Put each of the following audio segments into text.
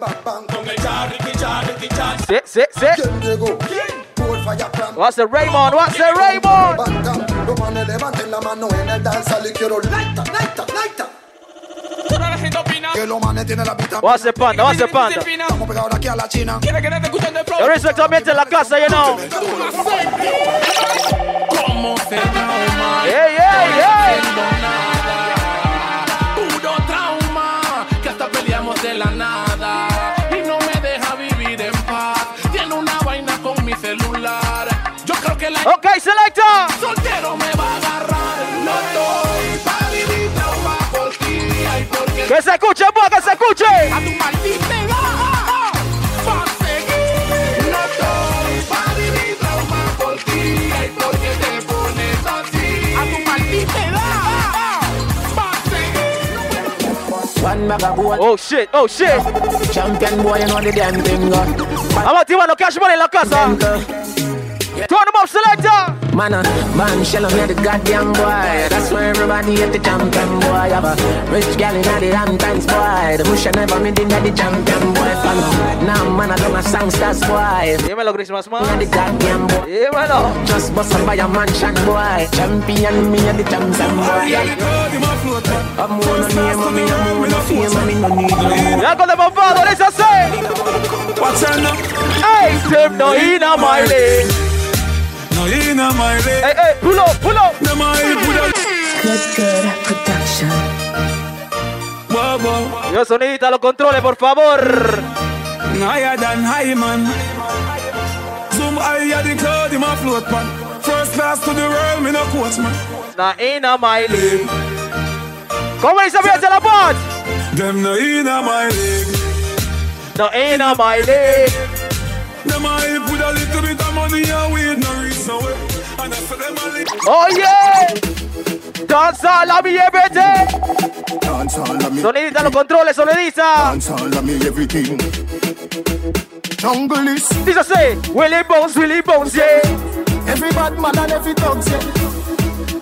Bang bang. Con el. ¿Quién llegó? Por. What's the Raymond? What's the Raymond? Bang bang. Los manes levanten la mano en el danza y quiero laita, laita, laita. Toda la gente opina. Que los manes tienen la pista. What's the panda? What's the panda? Estamos pegados aquí a la China. Quiere que te escuchen de flow. Yo respecto ambiente en la casa, you know. ¿Cómo se trauma? Hey, hey, hey. De la nada y no me deja vivir en paz. Tiene una vaina con mi celular. Yo creo que la Ok, selecta. soltero me va a agarrar. No estoy para vivir trauma por ti. Ay, porque Que se escuche, pues, que se escuche. a tu maldita edad champion maga boy. Oh shit, oh shit. Champion boy, you know the damn thing. I'm a team on the cash money la casa. Turn them up, selector. Man, uh, man, shell on me the goddamn boy. That's why everybody hate the champion boy. Have a rich gal in the damn times boy. The bush never made in the champion boy. Fan. Now man, I don't a songsters boy. Dímelo, Christmas Me man. the goddamn boy. Dímelo. Just bust up by a mansion boy. Champion, me and the champion boy. I'm one name, and me, I'm one fame, and me no need no more. Ya con de bombado, let's say. What's her name? Hey, them no in a my lane. No, in a my way. Hey, hey, pull up, pull up. Them a hip with a Good, good production. whoa, whoa. Yo sonidita, los controles, por favor. Higher than high, man. Zoom higher the cloud, in my float, man. First class to the world, me no quotes, man. Na in a my lane. ¿Cómo dice bien la voz? Them no in my league. No in my lane. Them a help with a little bit of money and weed, no reason why. And I for them a little. Oh yeah. Danza la mi every day. Danza la mi. Sonidita los controles, sonidita. Danza la mi everything. Jungle is. This is it. Willie bones, Willie bones, yeah. Every bad man and every dog, yeah.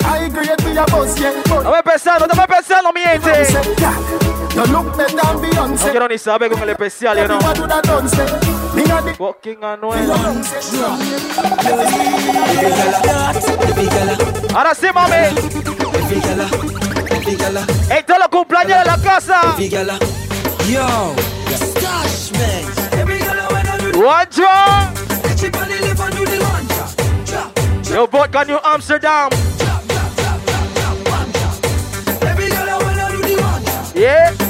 I agree to your boss, yeah. No me pensando, no me pensando, mi gente. No look better than Beyonce. No quiero ni saber con el especial, you know. Walking and well. Ahora sí, mami. Hey, todos los cumpleaños de la casa. Yo. One drop. Yo, bot got you Amsterdam. Yeah.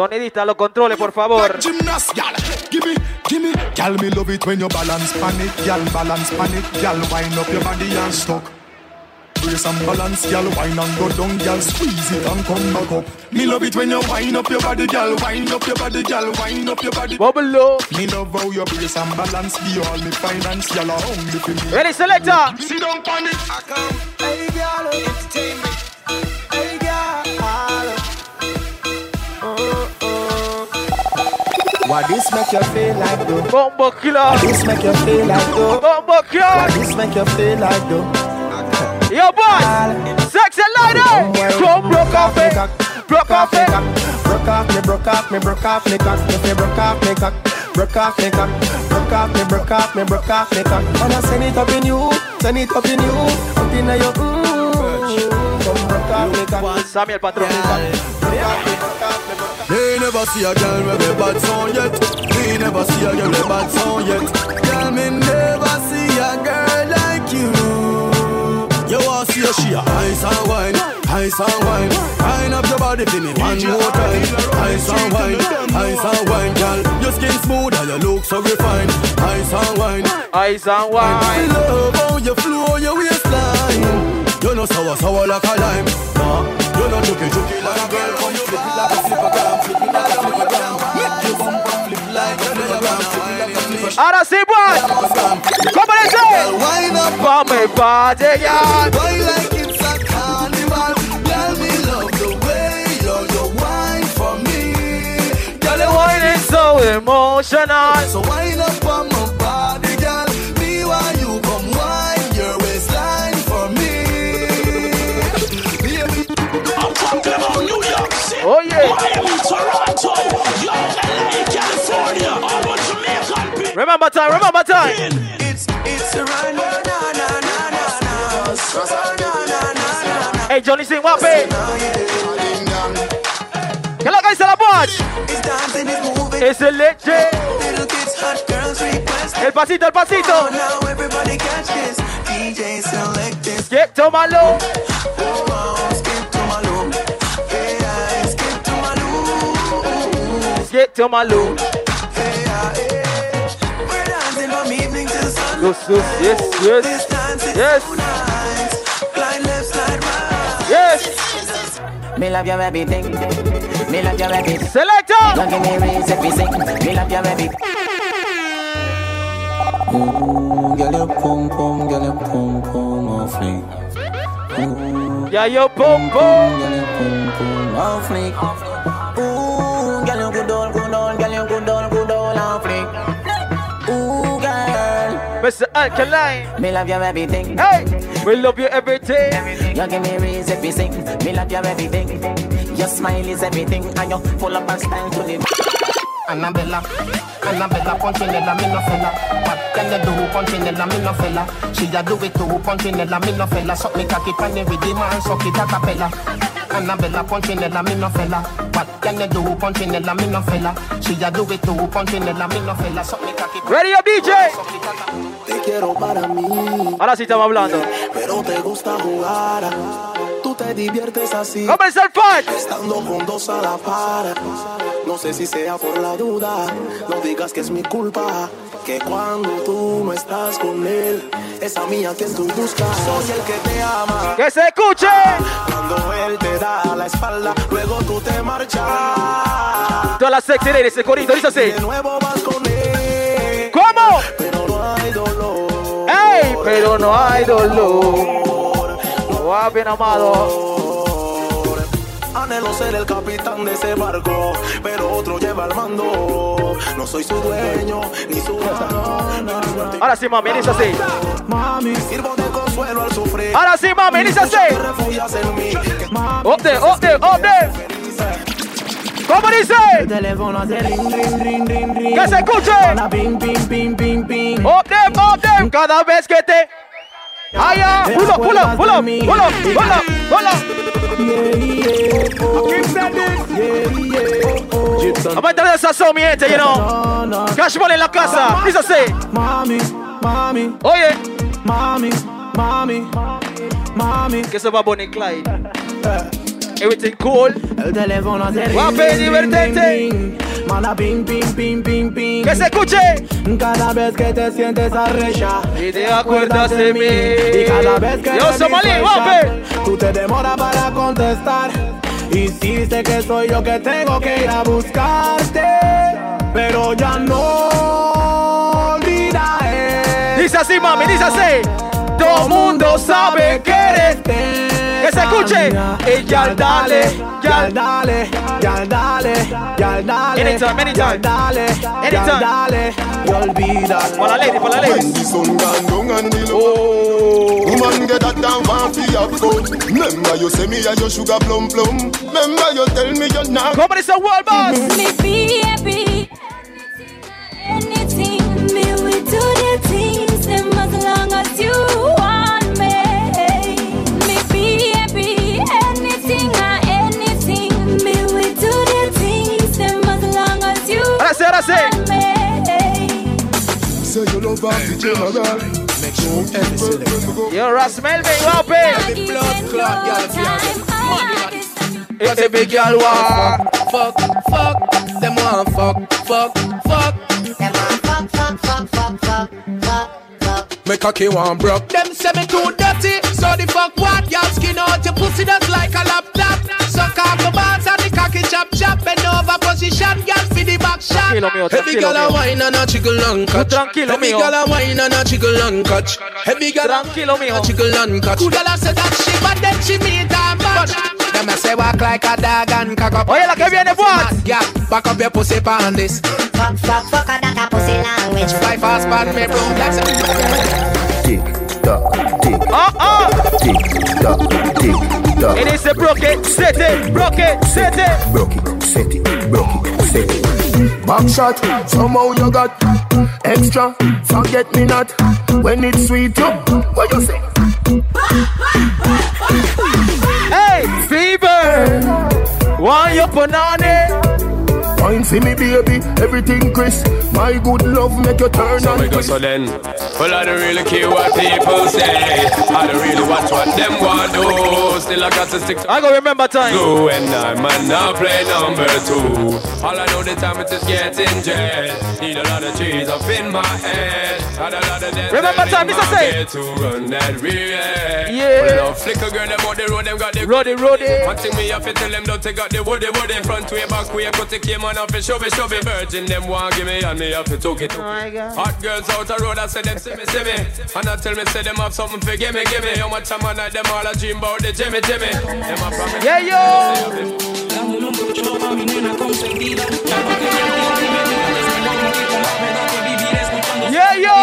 Natural. Sonidista, los controles, por favor. Gymnast, gal. Give me, me. Me love it when you balance pan it. Gal, balance pan it. Gal, wind up your body and stuck. Brace and balance, gal, wine and go down, gal, squeeze it and come back up. Me love it when you wind up your body, gal, wind up your body, gal, wind up your body. Bubble up. Me love how you brace and balance, you all me finance, gal, are hungry for me. Ready, selector. Sit down on it. I come. Hey, entertainment. Hey, What this make you feel like though? Bombo killer. This make you feel like though? Bombo killer. What this make you feel like though? Yo, boy. Sexy lady. Come broke off it. Broke off it. Broke off me, broke off me, broke off me cock. You broke off me cock, broke off me cock. Broke off me, broke off me, broke off me cock. I send it up in you, send it up in you, up in your mm. Broke off me. Me never see a girl with a bad song yet. Me never see a girl with a bad song yet. Girl, me never see a girl like you. You want to see a she a ice and wine, ice and wine. Wine up your body for me one more time. Ice and wine, ice and wine, girl. Your skin smooth and your look so refined. Ice and wine, Ice and wine. I love how you flow your waistline. You know sour, sour like a lime. Nah, you know chucky, chucky like a girl. You flip it like a flipper gram, flip it like a flipper gram. Make your bumper flip like a flipper gram, flip it like a flipper Ahora sí, boy. gram. ¿Cómo dice? Wine up, Vamos party, yeah. wine like it's a carnival. Girl, me love the way you you wine for me. Girl, wine is so emotional. So wine Oh yeah. Miami, Toronto, LA, California. Remember time, remember time. It's it's a run, na na na na na. Hey Johnny, sing what, babe? Hello I guys tell a? It's dancing, it's moving. It's a. Little kids, hot girls request. El pasito, el pasito. Oh, now everybody catch this. DJ select this. Get to my low. Oh, oh, loop. To my low. Yeah, yeah. We're dancing from evening till sun. Yes, yes, yes, yes. dance Yes. so left, slide right. Yes. Me love your everything. Me love your everything. Selector. Don't give me reason if we sing. Me love your everything. Ooh, girl, your pum pum, girl, your pum pum oh, off fleek. Ooh, Yeah, yo, boom, boom. girl, your pum pum off oh, fleek. Mr. Alkaline. me love your everything. Hey, we love you everything. You give me reason if sing. Me love your everything. Your smile is everything, and you full up and style to live. Annabella, Annabella Punchinella, me no fella. What can you do, Punchinella, me no fella? She a do it too, Punchinella, me no fella. Suck me cocky pan the rhythm and suck it a cappella. Annabella Punchinella, me no fella. What can you do, Punchinella, me no fella? She a do it too, Punchinella, me no fella. Suck me cocky Ready up, DJ. Te quiero para mí, Ahora sí estamos hablando. pero te gusta jugar. Tú te diviertes así, Comienza el fight. estando con dos a la par. No sé si sea por la duda, no digas que es mi culpa. Que cuando tú no estás con él, es a mí a quien tú buscas. Soy el que te ama. Que se escuche. Cuando él te da la espalda, luego tú te marchas. Todas las sexy ladies, ese corito, dice así. De nuevo vas con él, Pero no hay dolor. Oh, bien amado. Anhelo ser el capitán de ese barco, pero otro lleva el mando. No soy su dueño, ni su. Ahora sí, mami, dice así. Mami, sirvo de consuelo al sufrir. Ahora sí, mami, dice así. Te refugias en ¿Cómo dice? El teléfono hace ring, ring, ring, ring, ring. ¡Que se escuche! Ping, ping, ping, ping, ping. Up oh, them, oh, up. Cada vez que te... ¡Ay, ah! ¡Pulo, pulo, pulo! ¡Pulo, pulo, pulo! Aguántame esa son, mi gente, you know. Cash money en la casa, please say. Mami, mami. Oye. Mami, mami. Mami. Que se va a poner Clyde. Everything cool. El teléfono Guape, ring, divertente. Manda ping, ping, ping, ping, ping. Que se escuche. Cada vez que te sientes arrecha Y te acuerdas de mí. Y cada vez que Yo, Somalí, guape. Tú te demoras para contestar Insiste que soy yo que tengo que ir a buscarte Pero ya no olvidaré Dice así, mami, dice así. Todo mundo sabe que eres. Que se escuche. Y ya dale, ya ya dale, ya dale, ya dale. Anytime, anytime. Dale, Anytime. ya dale. Y olvida. Para la lady, para la lady. When the sun gone down and the low Oh. Woman get that down want fi have fun Remember you say me a your sugar plum plum Remember you tell me you're not ¿Cómo dice World Boss? Mm-hmm. Me be happy. Anything, me we do the things them as long as you Say you love her the general Make sure every select Yo, Ras Melvin, guape. blood clot, y'all It's a big girl war. Fuck, fuck, them want fuck, fuck, fuck. Me cocky one broke. Them say me too dirty, so the fuck what? Y'all skin out your pussy just like a laptop. Suck off the balls and the cocky chop chop. Bend over position, girl for the back shot. Tranquilo, mío, Heavy tranquilo, girl a mío. wine and a jiggle and catch. tranquilo, Heavy mío. girl a wine and a jiggle and catch. Heavy girl a Tranquilo, mío. a jiggle and catch. Good girl a say that she but then she meet a match. Them a say walk like a dog and cock up. Oye, la que viene, what? Yeah, back up your pussy pan this. Fuck, fuck, fuck, that a pussy language. Fly fast, pan me broom like some. Tick tock, tick Ah, ah. tick tock, tick tock. It is a broke it, set it, broke it, set it. Broke it, set it, broke it, set it. Back shot, somehow you got extra, forget me not. When it's sweet, you, what you say? Hey, fever. Why you banana? Fine for me, baby, everything crisp. My good love make you turn So on we go so then. Well, I don't really care what people say. I don't really watch what them want do. Still, I got to stick to I go remember time. Go and I man now play number two. All I know the time is just getting jet. Need a lot of trees up in my head. Had a lot of death Remember time, Mr. Say. To run that real. Yeah. Well, now flicker girl, them on the road, them got the Roddy, Roddy. One thing me have to tell them, don't take out the woody, woody. Front way, back way, cut the came woman up and show me, show me. Virgin, them want give me, and me have to took it. Oh my God. Hot girls out the road, I say them see me, see me. And I tell me, say them have something for give me, give me. How much I'm like them all, I dream about the Jimmy, Jimmy. Them I promise. Yeah, yo. Yeah, yo.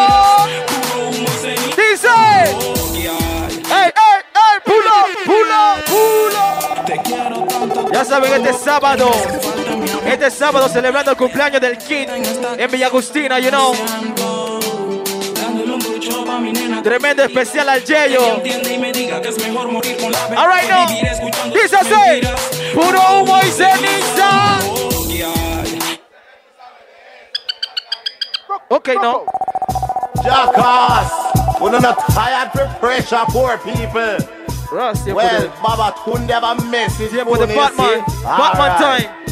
Dice. Hey, hey, hey, pull up, pull up, pull up. Ya saben, este sábado este sábado celebrando el cumpleaños del Kid en Villa Agustina, you know. Tremendo especial al Yeyo. entiende y me diga que es mejor morir con la verdad All right, que now. vivir escuchando Dice así. Puro humo y ceniza. Ok, no. Jackass! We're not tired for pressure, poor people. Ross, Well, Baba Tunde have a message. siempre de Tony, Batman. Batman Alright. time.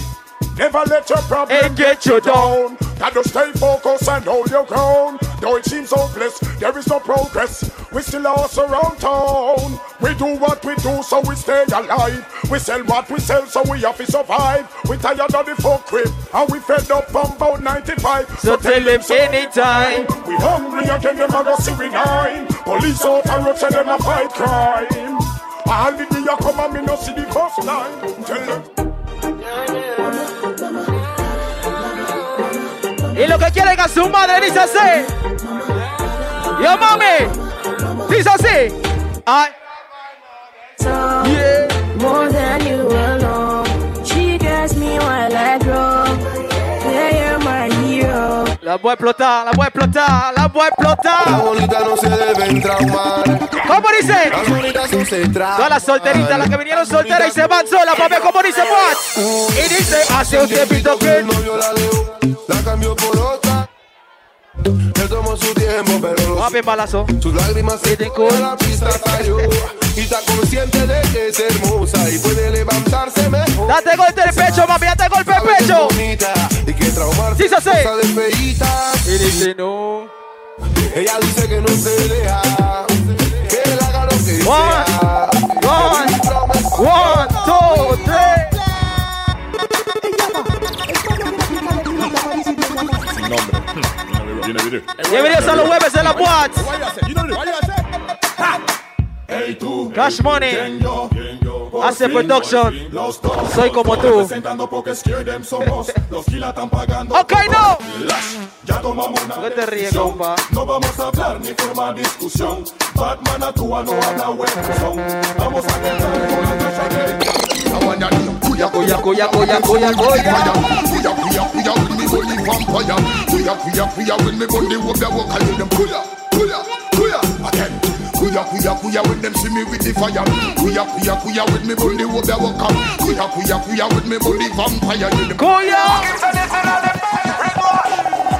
Never let your problem Hey, get you down. Gotta stay focused and hold your ground. Though it seems hopeless, there is no progress. We still are around town. We do what we do, so we stay alive. We sell what we sell, so we have to survive. We tired of the folk crib, and we fed up from about 95. So tell them anytime. We hungry again, them a go see we nine. Police out and road say them a fight crime. All the day you come and me no see the first line. Tell them. Y lo que quieren a su madre dice así. Yo, mami. Dice así. Ay. La voy a explotar, la voy a explotar, la voy a Las explotar. bonitas no se deben traumar. ¿Cómo dice? Las bonitas no se traman. Todas las solteritas, las que vinieron solteras y se van solas, ver cómo dice what. Y dice, hace un tiempito que novio la cambió por otra. Le tomó su tiempo, pero lo Papi, balazo. Sus lágrimas se a la pista cayó Y está consciente de que es hermosa Y puede levantarse mejor Date golpe el pecho, mami, date golpe es pecho. bonita Y que traumarse así. cosa de feitas Y dice, no. Ella dice que no se deja Que él haga lo que One, sea one, one, two, three. Bienvenidos a los jueves de la Boat. Cash Money. Hace production. Soy como tú. Ok, no. Ya tomamos una ¿Qué te compa? No vamos a hablar ni formar discusión. Batman actúa, no. Vamos a quedar la tacha de Cuya, cuya, cuya, cuya, cuya, cuya. Kuya, kuya, kuya, when me body vampire. Kuya, kuya, kuya, when me body walk the walk, I do them kuya, kuya, kuya. Again. Kuya, kuya, kuya, when them see me with the fire. Kuya, kuya, kuya, when me body walk the walk, kuya, kuya, kuya, when me body vampire. do them-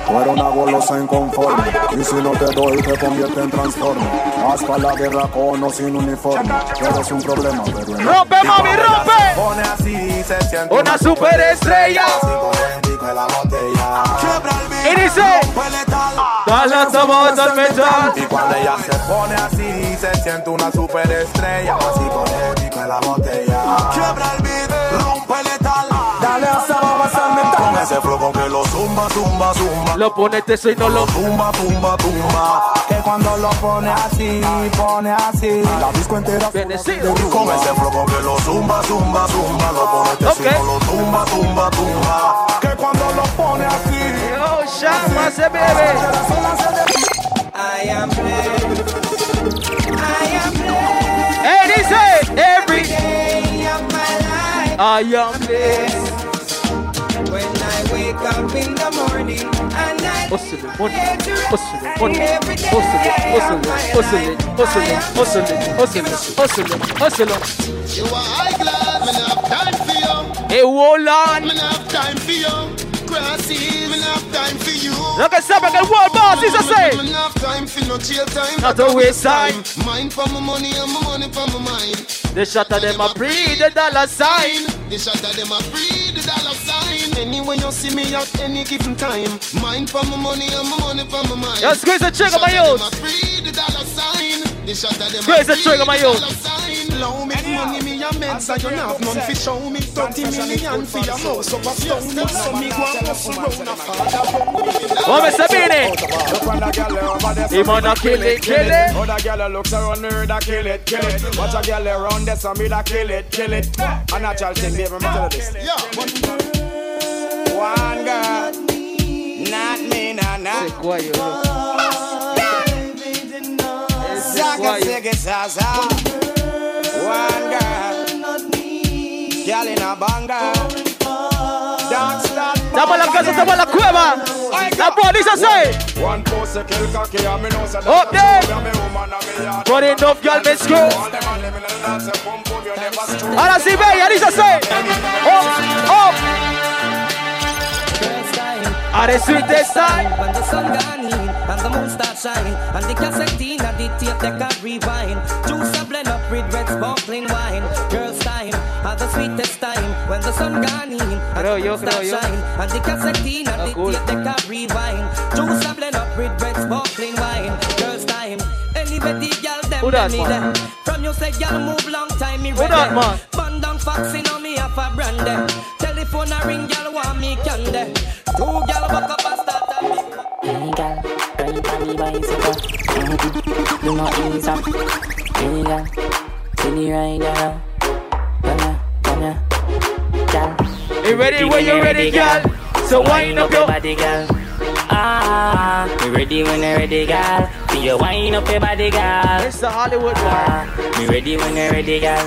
Tú eres una golosa inconforme Y si no te doy te convierte en transforme. Haz pa' la guerra con o sin uniforme Tú eres un problema pero en Rompe, mami, rompe. Pone así se siente Una superestrella. Y dice, dale sabor al metal. Y cuando ella se pone así se siente una superestrella. Así pone pico en la botella. Quiebra el ese flow con que lo zumba, zumba, zumba Lo pone teso y no lo tumba, tumba, tumba. Que cuando lo pone así, pone así. La disco entera Bendecido. Con ese flow con que lo zumba, zumba, zumba. Lo pone este Ok. si no lo tumba, tumba, tumba. Que cuando lo pone así. Oh, llama, se bebe. I am blessed. I am blessed. Hey, dice, every Day of my life. I am blessed. When I wake wake up in the morning and I Hustle, money, hustle, money, hustle, hustle, hustle, hustle, hustle, hustle, hustle, hustle. You are I glad, me not have time for you. Hey, hold on. Me not have time for you. Crossing, me not have time for you. Look at Sabbath and world boss, he's a say. Me not have time for no jail time. Not a waste time. Mind for my money and my money for my mind. The shot of them a breed the dollar sign. The shot of them a free the dollar sign. Anyway you see me at any given time. Mind for my money and my money for my mind. Yo, squeeze the trigger, my youth. The dollar sign. The shot of them Squeeze the trigger, my youth. Low me money, me a meds, I don't have none fi show me 30 million for your house up a stone So me go and hustle round a father Oh, Mr. Beanie. Him on a kill it, kill it. Other girl looks around me, da kill it, kill it. Watch a girl around there, so me da kill it, kill it. A natural thing, baby, me tell you this. One girl. Not me, not me, not me. One girl. Girl in a banga. Dame la casa, dame la cueva. La police say. One pose kill cocky and me know say Up there. But enough girl me screw. Ahora sí ve, ya dice say. Up, up. Are the sweetest time. When the sun gone in and the moon start shining And the cassette in and the tape they can rewind Juice a blend up with red sparkling wine Girls time are the sweetest time When the sun gone in and Creo the yo, moon start yo. shine And the cassette in and the cool. tape they can rewind Juice a blend up with red sparkling wine Who that, them me man? From you say girl move long time me Who ready that, man? Band down fox in on me half a brand them Telephone a ring girl want me candy Two girl back up and start a me Hey girl, ride on the bicycle. Do not ease up. Hey girl, see the rider now. Come here, come here, girl. You ready when you ready, girl? So wind up your body, girl. Ah, me ready when you ready, girl. See you wind up your body, girl. It's the Hollywood Ah, me ready when you ready, girl.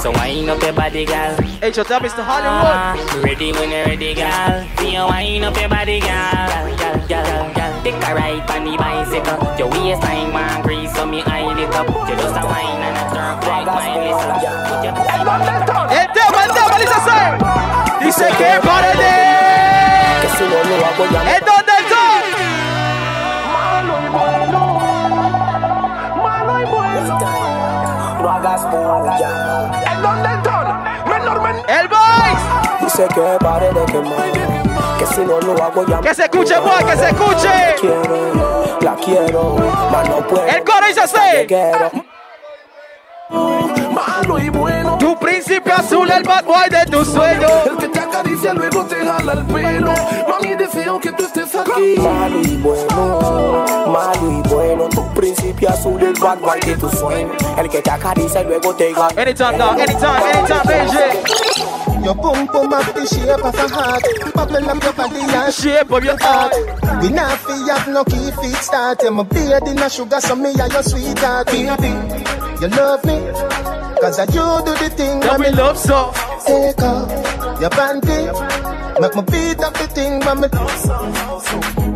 So wind up your body, girl. Hey, shut up, Mr. Hollywood. Me ready when you ready, girl. See you wind up your body, girl. Girl, girl, girl, girl. Take a ride on the bicycle. Your waistline want grease, so me eye it up. You just a wine and a turn like my listen. Put your El tema, el tema, dice así. Dice que pare de. ¿En dónde estoy? ¿En dónde están? Menor, menor. El boys. Dice que pare de quemar, que si no lo hago ya Que se escuche, boy, que se escuche. quiero, la quiero, mas no puedo. El coro dice así. Bueno. Tu príncipe azul, el bad boy de tu sueño. El que te acaricia luego te jala el pelo. Mami, deseo que tú estés aquí. Malo y bueno, malo y bueno, tu principio azul, el bad boy de tu sueño, el que te acaricia luego te gana. Anytime, dog, anytime, anytime, baby. Your boom boom up the shape of a heart Bubble up your body and shape of your heart We not fi have no key feet start Yeah, my beard in a sugar so me are your sweetheart Baby, you love me Cause I you do the thing That we love so Take off your panty Make me beat up the thing when me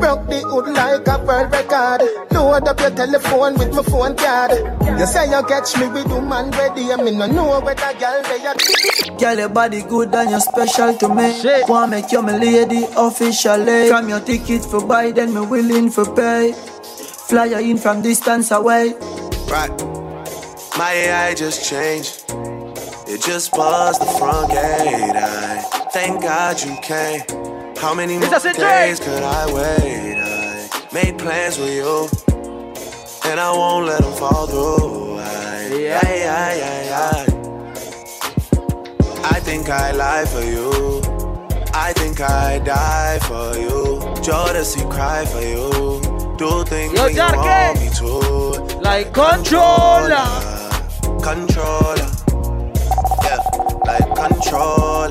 Broke the hood like a world record Load up your telephone with my phone card You say you catch me with woman ready And me no know where that girl they are Girl, your body good and you're special to me. Wanna make you my lady officially. From your ticket for buy, then me willing for pay. Fly you in from distance away. Right. My AI just changed. It just buzzed the front gate. I thank God you came. How many more days could I wait? I made plans with you, and I won't let them fall through. I, yeah, yeah, yeah, yeah. I think I lie for you. I think I die for you. Jodeci cry for you. Do things Yo, you want me to. Like controller. Controller. Yeah, like controller.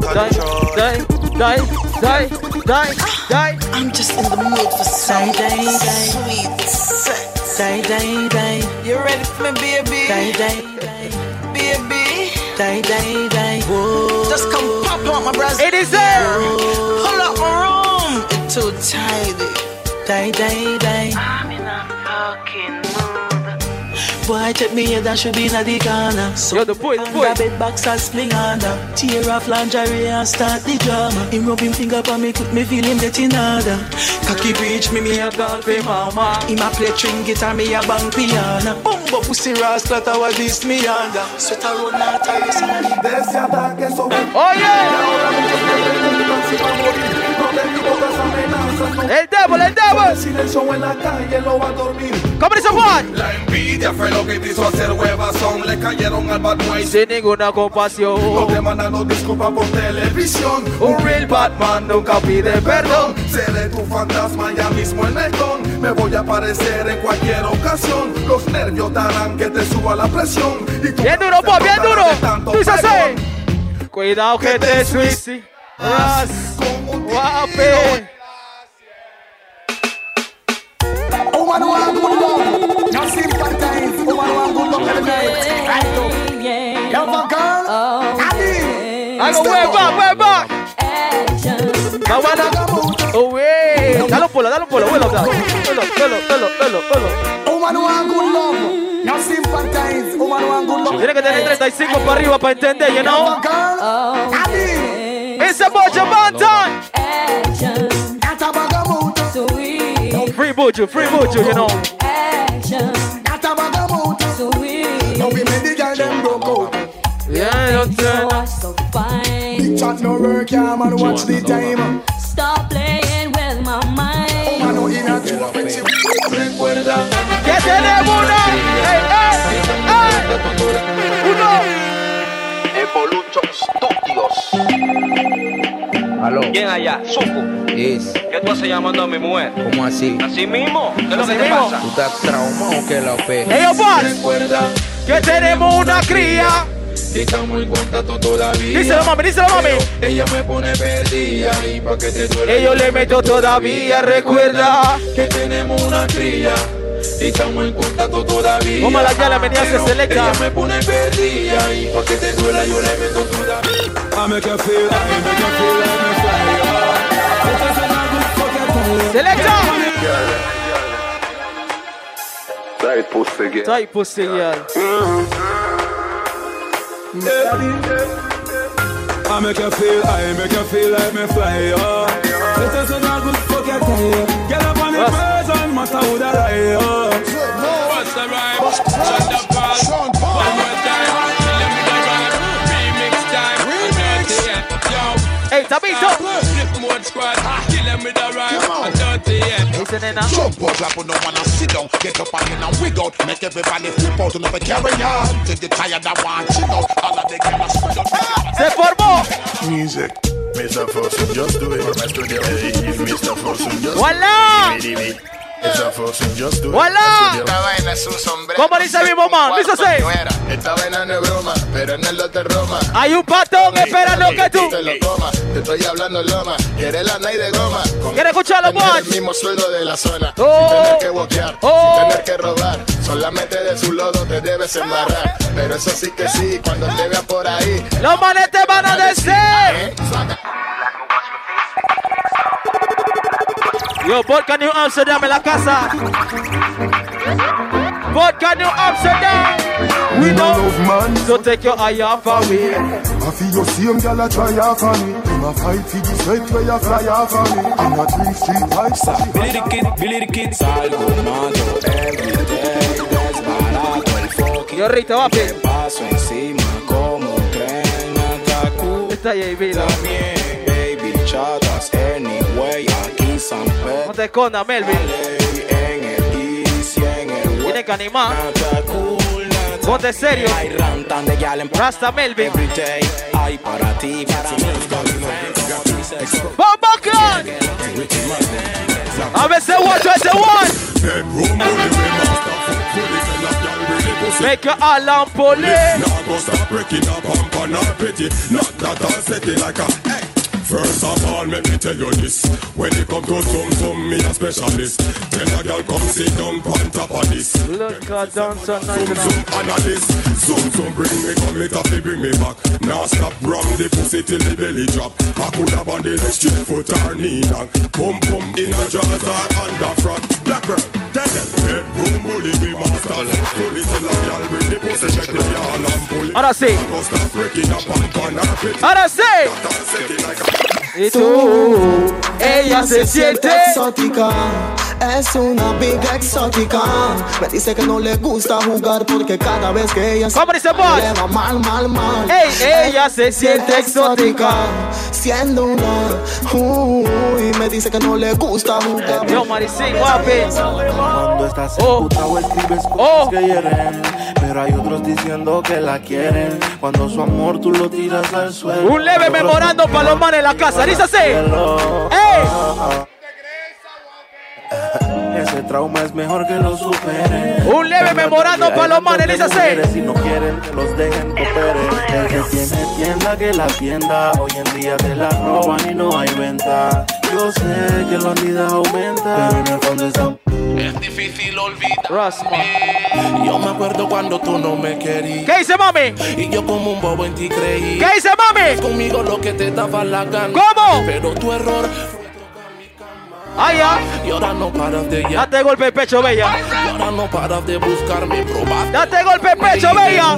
Die, die, die, die, die, die. I'm just in the mood for some sweet sex. Die, die, die. You ready for me, baby? Die, die, Baby. Die, die, die. Whoa. Just come pop on my breast. It is there. Pull up my room. It's too tight. Die, die, die. Boy, take me head, that should be in the corner. So Yo, the boy, the boy. Grab it box and sling under. Tear off lingerie and start the drama. Him rub him finger on me, quick me feel him get in order. Cocky breach me, me a call for mama. Him a play string guitar, me a bang piano. Bumbo pussy rascal, that was this me under. Sweat a road, not a race, and the best El devil, el devil. Silencio en la calle lo va a dormir. ¿Cómo dice Juan? La envidia fue lo que te hizo hacer huevazón. Le cayeron al Batman. Sin ninguna compasión. No te mandaron disculpas por televisión. Un real Batman nunca pide perdón. Seré tu fantasma ya mismo en el con. Me voy a aparecer en cualquier ocasión. Los nervios darán que te suba la presión. Y tú Bien duro, bien duro. Dice así. Cuidado que te suicidas. Guape. Oh, un polo, dale un polo. Vuelo, vuelo, vuelo, vuelo, vuelo, vuelo. Woman want good love. Now sympathize. Woman want good love. Tiene que tener 35 para arriba para entender, you know? Adi. It's about your mountain. Free Bojo, free Bojo, you know. Yeah, that's it. Big chat no work, yeah, man. Watch the time. Stop playing with my mind. Oh, man, no, in a two. Get in there, Hey, Evolution Studios. Aló. ¿Quién allá? Suco. Es. ¿Qué tú haces llamando a mi mujer? ¿Cómo así? ¿Así mismo? ¿Qué es lo que te mismo. pasa? ¿Tú estás traumado o qué la fe? Yo, boss. Que tenemos una cría. Estamos en contacto todavía. Díselo, mami, díselo, mami. Ella me pone perdida y pa' que te duela. Ellos le meto todavía, recuerda. que tenemos una cría. Y estamos en contacto todavía. Como la ya la venía se selecta. Ella me pone perdida y pa' que te duela yo le meto todavía. I make you feel, I make you feel like fly. Selecta. Tight pussy girl. Tight pussy, girl. I make you feel, I make you feel like me fly, oh. This is a good fuck you tell you. Get up on the person, matter who that I. What's the rhyme? Shut the ball. One more time. Kill them with the rhyme. Remix time. Dirty, yeah. Yo. Hey, Tabito. Flip mode squad. Kill them with the rhyme. Dirty, yeah. Dice nena. Jump up, clap, no wanna sit down. Get up and in and wig out. Make everybody flip out and never carry on. Till the tired that want chill out. All of the girls spread out. Se formó. Music. Mr. Fosun, just do it. Hey, Mr. Fosun, just Voilà. Voilà. Esta vaina es un sombrero. ¿Cómo dice mi mamá? Dice así. Esta vaina no es broma, pero en el lote Roma. Hay un patón esperando que tú. Te lo coma, te estoy hablando loma. Quieres la night de goma. ¿Quieres escucharlo, boy? el mismo sueldo de la zona. Oh. Sin tener que boquear, Oh. sin tener que robar. Solamente de su lodo te debes embarrar. Pero eso sí que sí, cuando te vean por ahí. Los manes te van a decir. Yo, Vodka New Amsterdam en la casa. Vodka New Amsterdam. We no love man. So take your eye off of me. I feel your same girl a try off on me. Him a fight for the sweat where you fly off on me. I'm a drink street vibes. Billy the kid, Billy the kid, salgo, mato, every day, desbarato el fucking Yo, Rita, va, Te paso encima como tren, atacu Está ahí, vida. También, Te escondas, Melvin. Tiene que animar. Ponte serio. Rasta Melvin. Bomba Clan. A veces twenty one. Make your alarm police. First of all, let me tell you this. When it come to some some, me a specialist. Tell a girl come sit down on top of this. Look at dance on night Zoom zoom analyst. Zoom zoom bring me come later fi bring me back. Now stop ram the pussy till the belly drop. I could have on the next straight foot or knee down. Boom boom in a jaws or under front. Black girl, tell them bedroom bully be master. Fully till a girl bring the pussy check the yard and pull it. Ahora sí. Go stop breaking up and pan and pit. Ahora sí. Tú, ella se siente exótica. Es una big exótica. Me dice que no le gusta jugar porque cada vez que ella se le va mal, mal, mal. Ey, ella se siente exótica. Siendo una. Uy, me dice que no le gusta jugar. Yo, Maricín, guapi. Cuando estás Oh. emputado escribes cosas que hieren Pero hay otros diciendo que la quieren Cuando su amor tú lo tiras al suelo Un leve memorando para los manes en la casa. Dice así. ¡Ey! Ese trauma es mejor que lo superen Un leve memorando para los manes. Dice así. Si no quieren que los dejen que operen El que tiene tienda que la tienda Hoy en día te la roban y no hay venta Yo sé que la vida aumenta Pero en el fondo están Es difícil olvidar. Yo me acuerdo cuando tú no me querías. ¿Qué dice mami? Y yo como un bobo en ti creí. ¿Qué dice mami? Es conmigo lo que te daba la gana. ¿Cómo? Pero tu error. Ay, ya. Y ahora no paras de ya. Date golpe de pecho, bella. Y ahora no paras de buscarme probar. Date golpe de pecho, bella.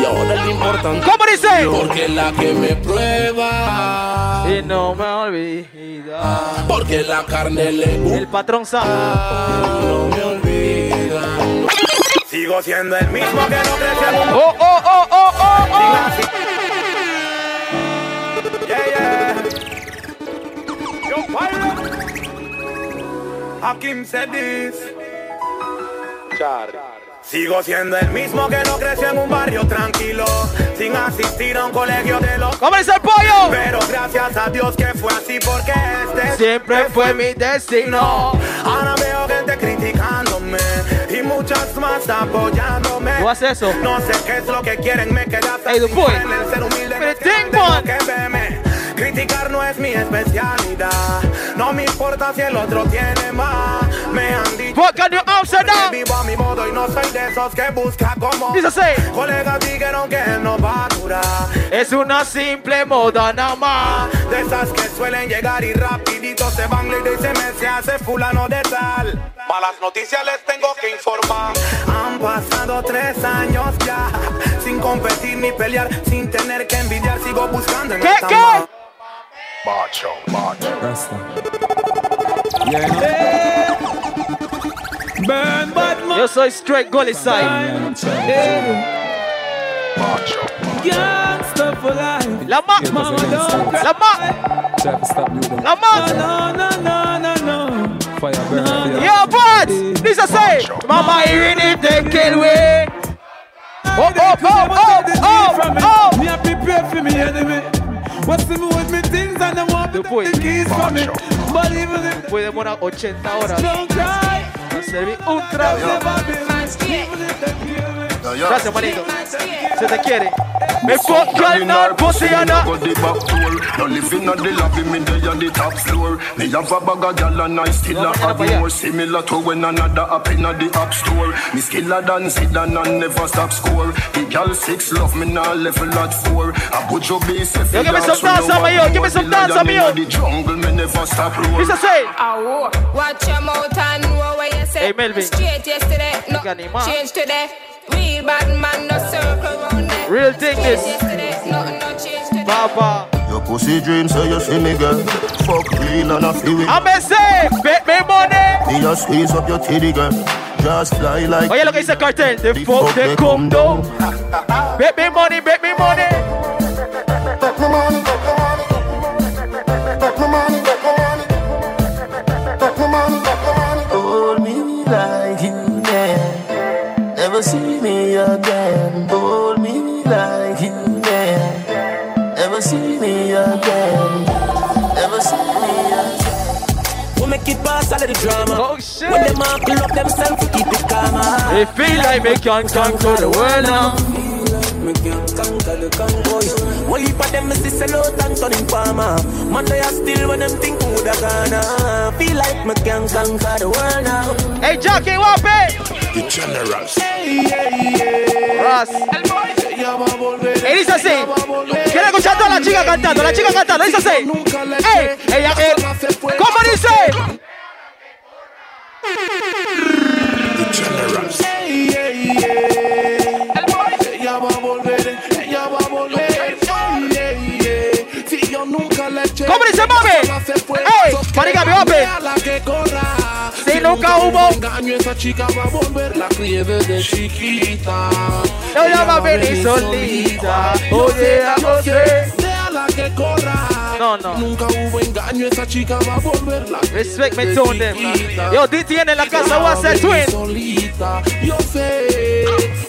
Y ahora es lo importante. ¿Cómo dice? Porque la que me prueba. Y no me olvida. Porque la carne le gusta. El patrón sabe. No me olvida. Sigo siendo el mismo que no creció. Oh, oh, oh, oh, oh, oh. Yeah, yeah. Yo. Hakim said this. Sigo siendo el mismo que no creció en un barrio tranquilo, sin asistir a un colegio de los. ¿Cómo el pollo? Pero gracias a Dios que fue así porque este Siempre fue mi destino. Ahora veo gente criticándome y muchas más apoyándome. ¿Tú haces eso? No sé qué es lo que quieren, me queda Hey, the boy. en el ser humilde Pero que tengo one. que verme. Criticar no es mi especialidad. No me importa si el otro tiene más. Me han dicho What can you upside down? que vivo a mi modo y no soy de esos que busca como. Dice así. Colegas dijeron que no va a durar. Es una simple moda nada más. De esas que suelen llegar y rapidito se van y se me se hace fulano de tal. Malas noticias les tengo que informar. Han pasado tres años ya, sin competir ni pelear, sin tener que envidiar, sigo buscando en ¿Qué, esta qué? ma- Macho, macho. Yo soy straight gully side. Gangsta for life. La ma. Mama, don't cry. La ma. La ma. No, no, no, no, no. Fire burn. Yo, bud. This I say. Mama, hearing it, they kill way. Oh, oh, oh, oh, oh, oh. Me a prepare for me enemy. What's the with me things and I want to take the keys from me. But even if Puede demorar 80 horas. don't cry, Derby Ultra. Adiós trago. never be even if they kill me. Gracias, manito. Se te quiere. Me fuck girl, not pussy, and not. Go the back door. No living on the lobby, me there on the top floor. Me have a bag of gal and I still a have more. Similar to when another up in the app store. Me skiller than Zidane and never stop score. The gal six love me now level at four. I put your base if Yo, give me some dance, amigo. Give me some dance, amigo. The jungle me never stop roar. This I say. Oh, watch your mouth and know what you say. Hey, Melvin. Straight yesterday, no change today. Real bad man, no circle round there. Real thing this. Yesterday, nothing no change today. Papa. Your pussy dream say you see me girl Fuck real and I feel it I'm say, bet me money. Me just squeeze up your titty girl Just fly like Oye lo que dice cartel. The fuck they come down. Bet me money, bet me money. Make it pass all of the drama. Oh shit. When them all pull up themselves to keep it calm. It feel like me can conquer the world now. Me can't conquer the convoy. Only for them me see sell out and turn in farmer. Man they are still when them think woulda gonna. Feel like me can't conquer the world now. Hey Jackie, guape. The generals. Ras. Y dice así. Quiero escuchar a toda la chica cantando, la chica cantando, dice así. Ey, ella, él. ¿Cómo dice? ¿Cómo dice, mami? Ey, marica, la que corra. Si nunca hubo- engaño, esa chica va a volver. La crié desde chiquita. Ella va a venir solita. Oye, sé. Déjala que corra. No, no. Nunca hubo engaño, esa chica va a volver. La Respect me to them. Yo, DT en la casa, voy a hacer twin. solita. Yo sé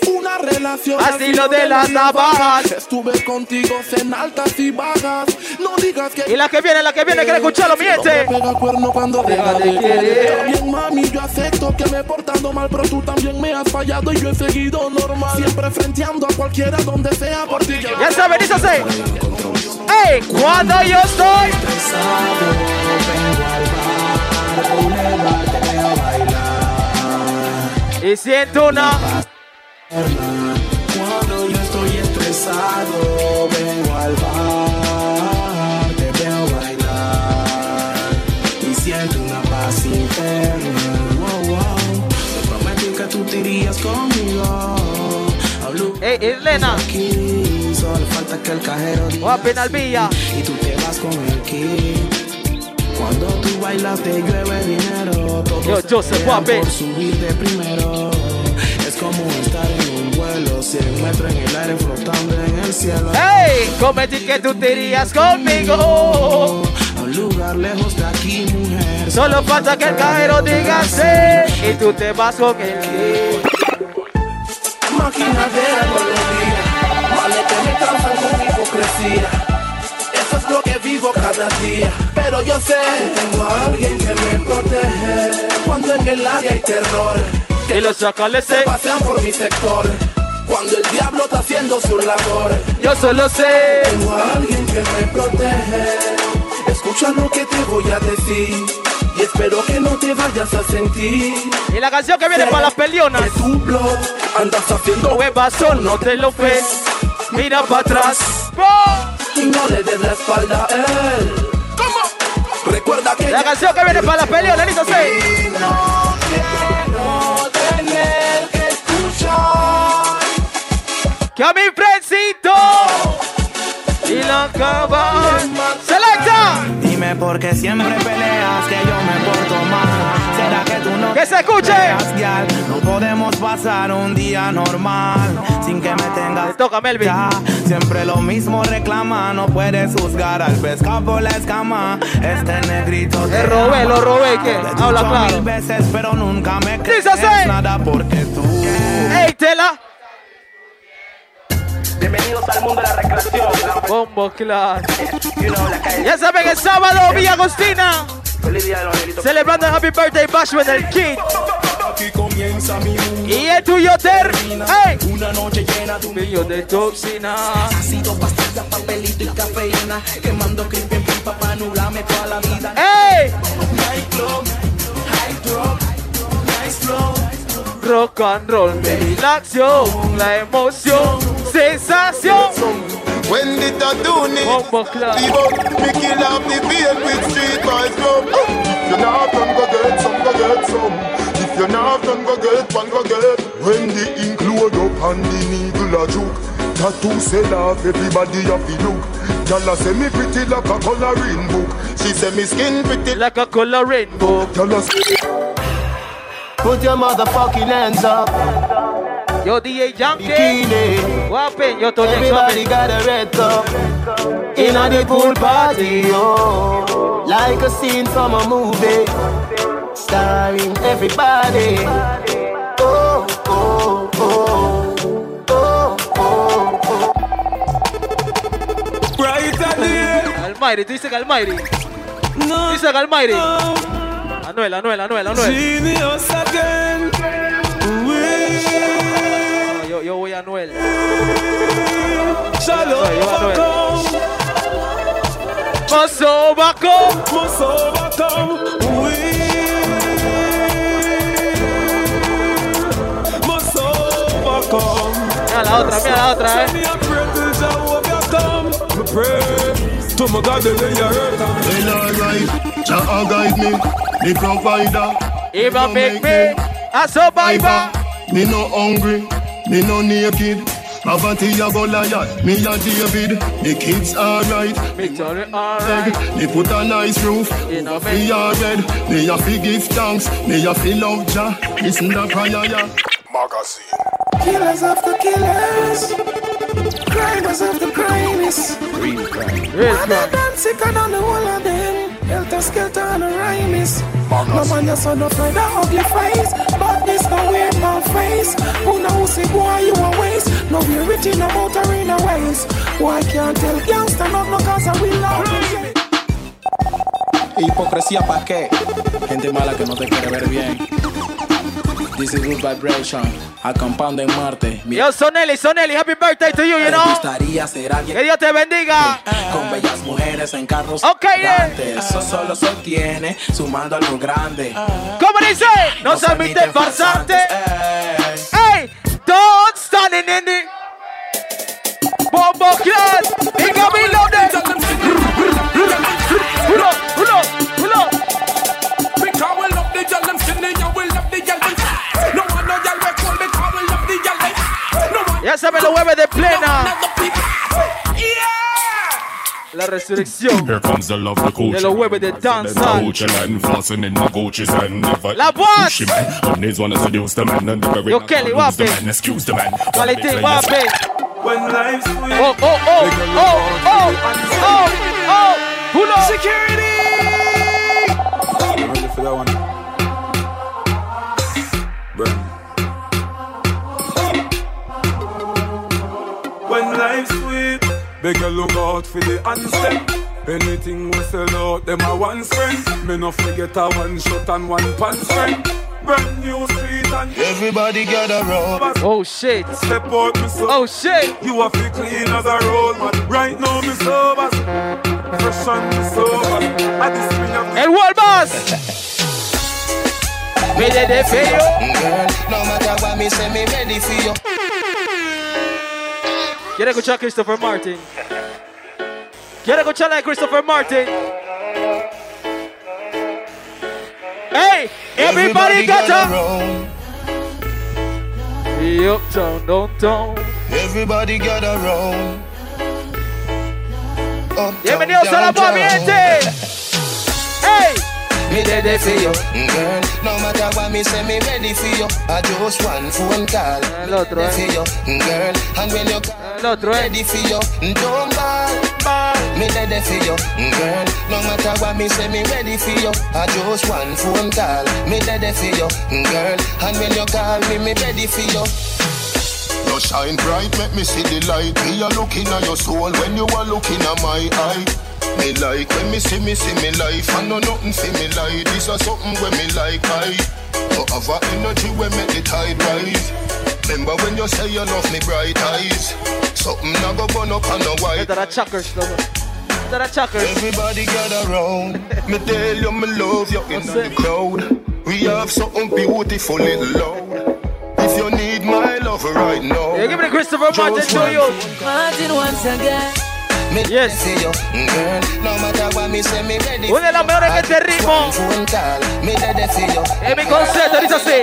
una relación Así lo de las navajas. Estuve contigo en altas y bajas. No digas que Y la que viene, la que viene, quiere escucharlo, mi gente. pega cuerno cuando deja de querer. bien, mami, yo acepto que me he portado mal, pero tú también me has fallado y yo he seguido normal. Siempre frenteando a cualquiera donde sea por ti. Ya saben. Ey, cuando yo estoy. Y siento una. Cuando yo estoy estresado, vengo al bar, te veo bailar y siento una paz interna. Wow, wow. Te prometí que tú te irías conmigo. Hablo Ey, Elena. aquí, falta que el cajero diga Guapen al Villa. y tú te vas con el kit. Cuando tú bailas te llueve dinero. Todos Yo, se Joseph por subir de primero. Es como estar en un vuelo, 100 metros en el aire flotando en el cielo. Ey, cometí que tú te irías conmigo. A un lugar lejos de aquí, mujer. Solo falta que el cajero diga sí. Y tú te vas con el Máquina de que causan con hipocresía. Eso es lo que vivo cada día. Pero yo sé, tengo a alguien que me protege. Cuando en el área hay terror, Y los chacales se se. pasean por mi sector. Cuando el diablo está haciendo su labor, Yo solo sé. tengo a alguien que me protege. Escucha lo que te voy a decir. Y espero que no te vayas a sentir. Y la canción que viene para las pelionas. Que tu blog andas haciendo Huevazón, no te lo ves. Mira para atrás. y no le des la espalda a él. Recuerda que La canción que viene para las pelionas, dice así. no quiero tener que escuchar. Que a mi frencito. Y la caban. Selecta. Dime por qué siempre peleas que yo me porto mal. ¿Será que tú no Que se escuche. No podemos pasar un día normal sin que me tengas. toca Melvin. Ya, siempre lo mismo reclama. No puedes juzgar al pescado por la escama. Este negrito te robé, ama. lo robé, he Habla claro. mil veces, pero nunca me crees nada porque tú. Ey, tela. Bienvenidos al mundo de la recreación. Bombo claro. You know. Ya saben, el sábado, Villa Agostina. Feliz día de los negritos. Celebrando el Happy Birthday Bash with el Kid. Aquí comienza mi mundo. Y el tuyo, Ter. Ey. Una noche llena de un Pillo de toxina. Ácido, pastilla, papelito y cafeína. Quemando crispy en pipa para anularme toda la vida. ¡Ey! nightclub, high drop, nice flow. Rock and roll, baby, la acción, la emoción, sensación. When did the tattoo need Bombo claro. Leave up, me kill off the veil with street boys come If you not done, go get some, go get some. If you not done, go get one, go get. When the ink load up and the needle a juke Tattoo sell off, everybody have to look. Gyal a say me pretty like a coloring book She say me skin pretty like a coloring book Gyal a say Put your motherfucking hands up Yo, DJ Yankee. Bikini. Guapen, yo, Tony Everybody Examen. got a red cup in a the pool party, oh, like a scene from a movie, starring everybody. Oh, oh, oh, oh, oh, oh. Bright. Almighty, tú dices que Almighty. No. Dice que Almighty. Anuel, Anuel, Anuel, Anuel. Genius again yo, yo voy a Anuel. Shalom, yo, yo Anuel. Muscle Bacon, Muscle Bacon, oui. Muscle Bacon. Mira la otra, mira la otra, eh. To my God, the layer. Well, alright, Jah guide me, the provider. If I make me, I survivor. Me no hungry me no naked. Poverty a Goliath, me a David. The kids alright, me tell it alright. Me put a nice roof over fi your bed. Me a fi give thanks, me a fi love Jah. Listen the prayer, yeah. Magazine. Killers after killers, crimes after crimes. Real crime. Real crime. Dancing on a. No man a ugly face, but this no wear my face. Who know say boy you a waste? No in a ways. Why can't. Hipocresía pa' qué? Gente mala que no te quiere ver bien. This is good vibration. Acampando en Marte. Mi Yo, Sonelli, Sonelli, happy birthday to you, you know. gustaría ser alguien Que Dios te bendiga. con bellas mujeres en carros Ok, gigantes. Eso solo se obtiene sumando algo grande. ¿Cómo dice? No se admite farsante. Hey, don't stand in the Bombo class. Y Camilo de. Ya saben lo hueve de plena. La resurrección. Here comes the love, the coach. De los huevos de danza. La voz. Yo, Kelly, wape. Quality, wape. Oh, oh, oh, oh oh oh, oh, oh, oh, oh, oh. Security. Beg you look out for the handstand. Anything we sell out, them a one friend. Me no forget a one shot and one pants friend. Brand new street and everybody gather round. Oh shit. Step out me so. Oh shit. You have to clean as a road man. Right now me sober. Fresh and me sober. At the spring of El World Boss. Me de de feo. Girl, no matter what me say, me ready for you. Quer escuchar Christopher Martin? Quer escuchar a Christopher Martin? Hey, everybody, everybody got up. Uptown, downtown. Everybody got a roll. Uptown, Bienvenidos a la Hey. Me ready for you, girl. No matter what me say, me ready for you. I just one phone call. El otro, eh. for you, girl. And when you El otro, eh. ready for you, don't ball, ball. Me ready for you, girl. No matter what me say, me ready for you. I just one phone call. Me ready for you, girl. And when you call me, me ready for you. You shine bright, make me see the light. Me a looking at your soul when you are looking at my eye. Me like when me see me see me life. I know nothing for me like this or something when me like I. Have a energy when make the tide rise. Remember when you say you love me bright eyes. Something now go burn up on the white. That I chuckers. That chuckers. Everybody gather round. me tell you me love you in the crowd. We have something beautiful little loud. If you need my love right now. Yeah, give me the Christopher Martin to you. Martin once again. Yes. for you, girl. No matter what me say, me ready. Una de las mejores en este ritmo. Phone call. Me ready for you. En mi concierto, dice así.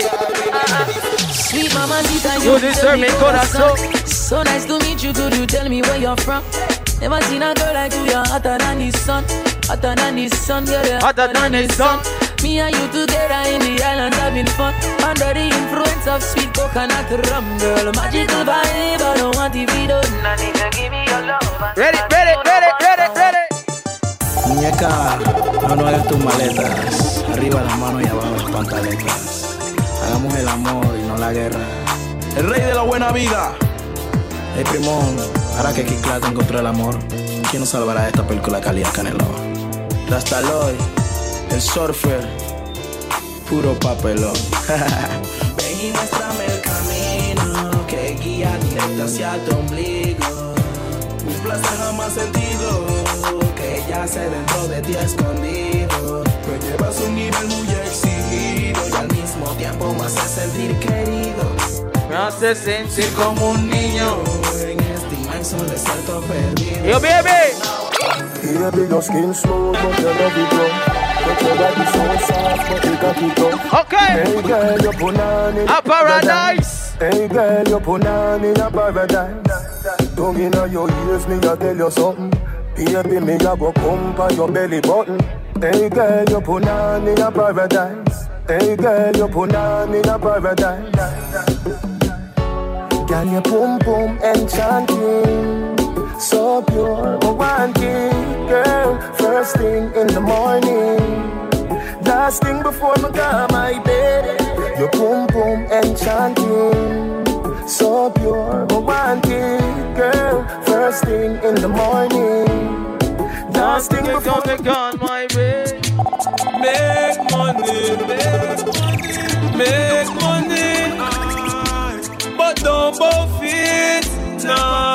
Sweet mamacita, You deserve me, corazón. So nice to meet you. Could you tell me where you're from? Never seen a girl like you. You're hotter than the sun. Hotter than the sun, girl. You're Hotter than the sun. Me and you together in the island having fun. Under the influence of sweet coconut rum, girl. Magical vibe. I don't want to be done. I need to give me your love. Ready, ready, ready, ready, ready. Muñeca, no, no hagas tus maletas. Arriba las manos y abajo las pantaletas. Hagamos el amor y no la guerra. El rey de la buena vida. Hey, primón, ahora que Kid Clark encontró el amor, ¿quién nos salvará de esta película calidad Canelo? Rastaloy, el surfer, puro papelón. Ven y muéstrame el camino que guía directo hacia tu ombligo. solas te jamás sentido que ella hace dentro de ti escondido. Me llevas un nivel muy exigido y al mismo tiempo me hace sentir querido. Me hace sentir como un niño. En este inmenso desierto perdido. Yo, baby. Baby, your skin smooth, but you Okay. Hey girl, you're punani. A paradise. Hey girl, you're on in a paradise. Don't you know your ears, me, a tell you something. Baby, me, a go come by your belly button. Hey girl, you're on in a paradise. Hey girl, you're on in a paradise. Girl, you're pum pum enchanting. So pure, it, girl. First thing in the morning, last thing before me go my bed. Your boom boom enchanting, so pure, it, girl. First thing in the morning, last thing before me go my bed. Make money, make money, make money. But don't both it, nah.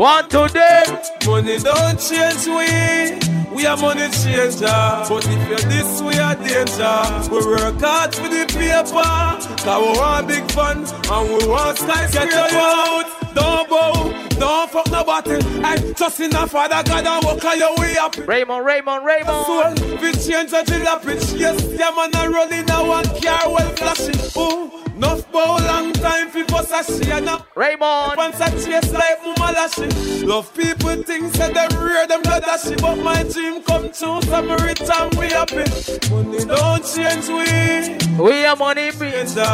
One today. Money don't change we. We are money changer. But if you're this, we are danger. We work hard for the paper. Cause we want big fun and we want skyscraper. Get out. Don't bow, don't fuck nobody. I trust in the Father God and walk on your way up. Raymond, Raymond, Raymond. Soul, we change the pitch. Yes, yeah, man, I roll in a one car well flashing. Ooh, enough bow, long time for bust a share now. Raymond. Once I chase like mama lashy. Love people think say them rear them blood ashy. But my dream come true, so me return we happy. Money don't change we. We are money danger.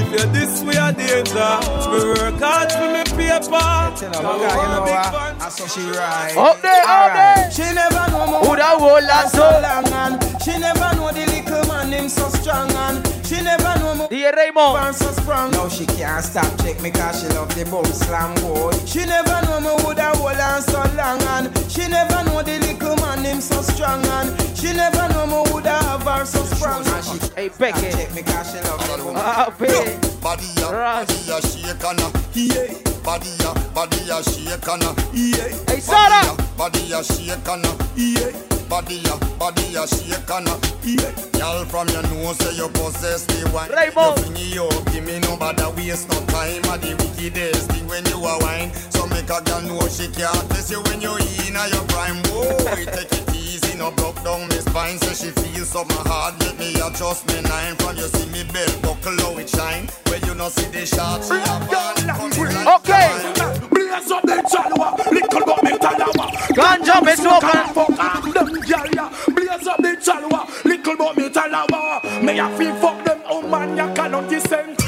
If you're this, we are danger. We work hard for me paper. You you know what? I saw she right. Up there, up there. She never know more. Who that hold that so so? long and she never know the little man him so strong and she never know more. DJ Raymond. Man so strong. Now she can't stop check me cause she love the boom slam boy. She never know me who that hold on so long and she never know the little man him so strong and she never know me who that have her so strong. And she hey Becky. check me cause she love the boom. Ah, baby. Body ya, body ya shake and a yeah. Body ya, body ya shake and a yeah. Hey Sarah. Body ya shake and yeah. Body ya, body ya shake and a yeah. Y'all from your nose say you possess the one. Rainbow. You bring it up, give me no bother waste no time. A the wickedest thing when you are wine. So make a girl know she can't test you when you in your prime. Boy, take it easy, no broke down me spine. Say she feels something hard, let me adjust me nine. From you see me belt buckle how it shine. When you no see the shots, she a ball coming like Okay. Blaze up the chalwa, little but me talawa. Ganja me smoke and fuck off them gyal ya. Blaze up the chalwa, little but me talawa. Me a feel fuck them, oh man ya cannot send.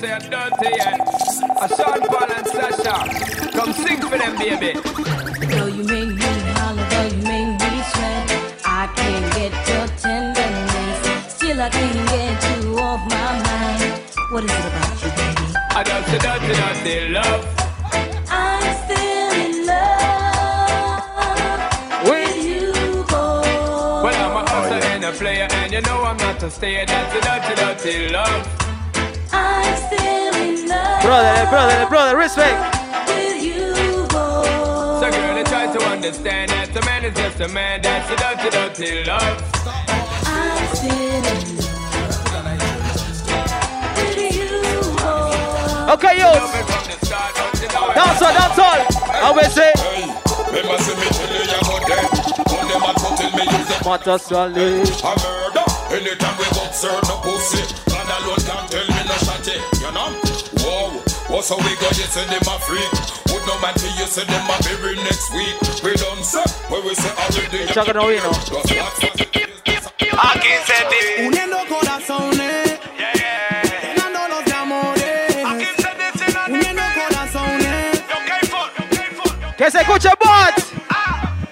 Say I'm dirty, yeah. A Sean Paul and Sasha. Come sing for them, baby. Though you make me holler, though you make me sweat, I can't get your tenderness. Still, I can't get you off my mind. What is it about you, baby? I don't dirty, dirty, dirty love. I'm still in love with you, boy. Well, I'm a hustler and a player, and you know I'm not a stayer. That's a dirty, dirty love. Brother, brother, brother, respect. with you, boy. So, girl, I try to understand that a man is just a man. That's a dirty, dirty love. I'm still in love with you, boy. Okay, yo. Dance all, dance all. How we say? Remember see me tell you you go dead them a go tell me use them Matter solid. A murder Anytime we go serve no pussy God alone can tell me no shotty You know Whoa What's how we go you say them a freak. Would no man till you say them a bury next week. We done say Where we say already Chuck no wino. Aquí se Uniendo corazones. Que se escuche bot.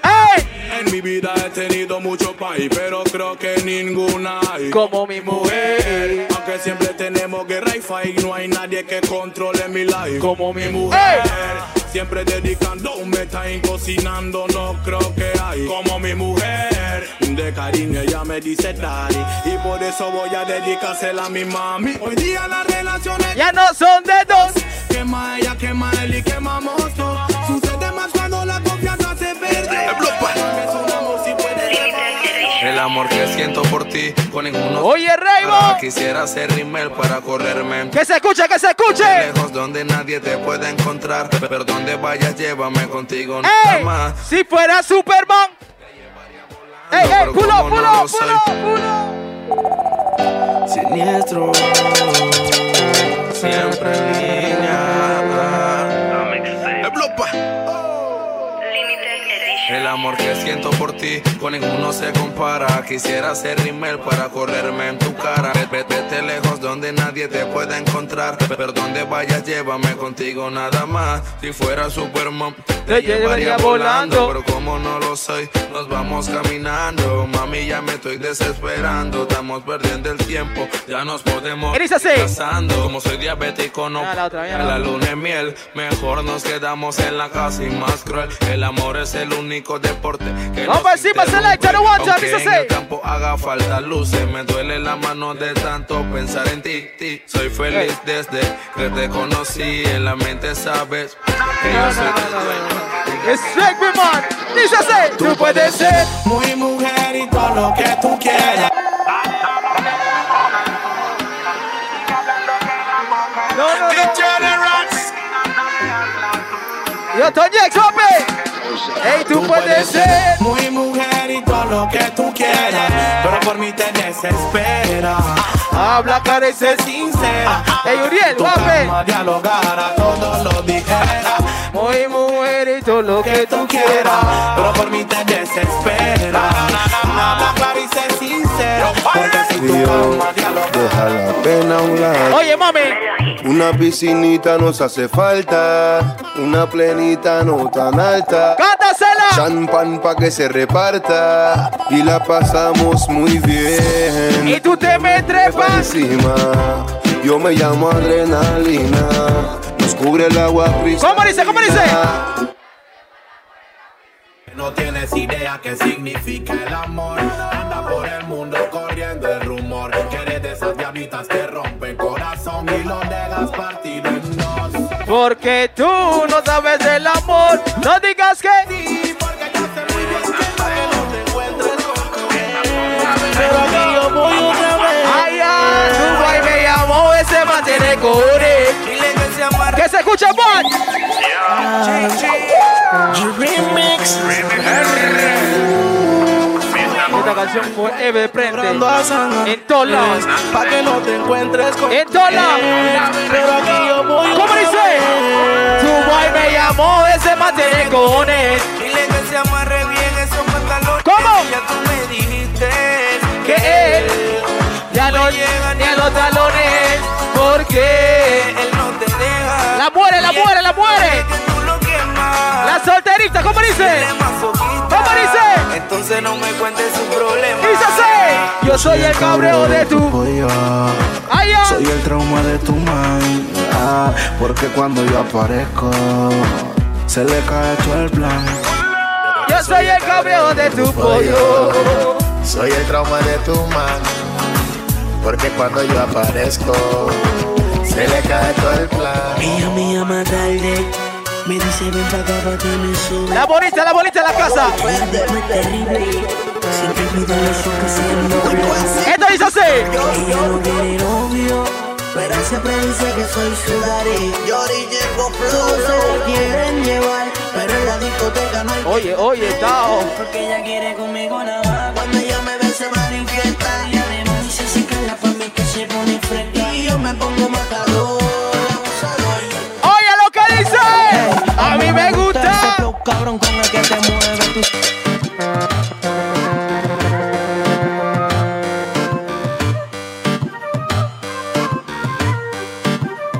Hey. En mi vida he tenido mucho país, pero creo que ninguna hay. Como mi mujer. Aunque siempre tenemos guerra y fight, no hay nadie que controle mi life como mi mujer. Siempre dedicando un time cocinando, no creo que hay como mi mujer. De cariño ella me dice daddy y por eso voy a dedicársela a mi mami. Hoy día las relaciones ya no son de dos. Quema ella, quema él y quemamos todo. Sucede más cuando la confianza se pierde. El amor que siento por ti con ninguno. Oye, Reybo. Quisiera ser rimel para correrme. Que se escuche, que se escuche. Lejos donde nadie te puede encontrar. Pero donde vayas, llévame contigo nada ¡Ey! más. Si fuera Superman. ¡Ey, ey! ¡Pulo, pulo, no lo pulo, pulo! Siniestro. Siempre en línea. Amor que siento por ti con ninguno se compara. Quisiera ser rimel para correrme en tu cara. Ve- Vete lejos donde nadie te pueda encontrar. Pero donde vayas, llévame contigo nada más. Si fuera Superman, te, llevaría volando. Pero como no lo soy, nos vamos caminando. Mami, ya me estoy desesperando. Estamos perdiendo el tiempo, ya nos podemos ir casando. Como soy diabético, no Ah, la otra, la la luna es miel. Mejor nos quedamos en la casa y más cruel. El amor es el único deporte que Vamos nos encima, interrumpe. selecta, no aguanta, Aunque dice en el campo haga falta luces, me duele la mano de tanto pensar en ti. ti. Soy feliz desde que te conocí. En la mente sabes que yo soy Es Rugby Man. Dice así. Tú puedes ser muy mujer y todo lo que tú quieras. No, no, no. Yo, Toñex, papi. Ey, tú puedes ser. muy mujer y todo lo que tú quieras, pero por mí te desespera. Habla, cara y sé sincera. Ey, Uriel, Tu papi. cama dialogara, todo lo dijera. Muy mujer y todo lo que tú quieras. pero por mí te desespera. Habla claro y sé sincera, porque si tu dialogara. Deja la pena a un lado. Oye, mami. Una piscinita nos hace falta. Una plenita no tan alta. ¡Cántasela! Champán pa' que se reparta. Y la pasamos muy bien. Y tú te me trepas. encima. Yo me llamo adrenalina. Nos cubre el agua cristalina. ¿Cómo dice? ¿Cómo dice? No tienes idea qué significa el amor. Anda por el mundo corriendo el rumor. Que eres de esas diablitas que rompen corazón y lo dejas partido en dos. Porque tú no sabes del amor. No digas que. Pero aquí yo voy otra vez. Ay, ay, tu guay me llamó, ese man tiene cobre. Que se escucha, Juan. Remix. Esta canción forever prende. En todos lados. Pa' que no te encuentres con En todos lados. Pero aquí yo voy ¿Cómo dice? Tu guay me llamó, ese man tiene cojones. Dile que se amarre bien esos pantalones. ¿Cómo? Ya tú me dijiste Que él ya no llega ni a los talones. Porque él La solterita, ¿cómo dice? ¿Cómo dice? Entonces no me cuentes su problema. Dice así. Yo soy el cabreo de tu. Pollo. Soy el trauma de tu ah, porque cuando yo aparezco, se le cae todo el plan. Yo soy el cabreo de tu pollo. Soy el trauma de tu man. Porque cuando yo aparezco, se le cae todo el plan. Ella me llama tarde, me dice ven pa' acá pa' que me suba. La bonita, la bonita en la casa. Esto dice así. Ella no quiere novio, pero siempre dice que soy su daddy. Yo llego Todos se la quieren llevar, pero en la discoteca no hay Oye, oye, Tao. Porque ella quiere conmigo nada más. Cuando ella me ve se manifiesta. Y además dice así que la mí que se pone fresca. Y yo me pongo matador. Te tú.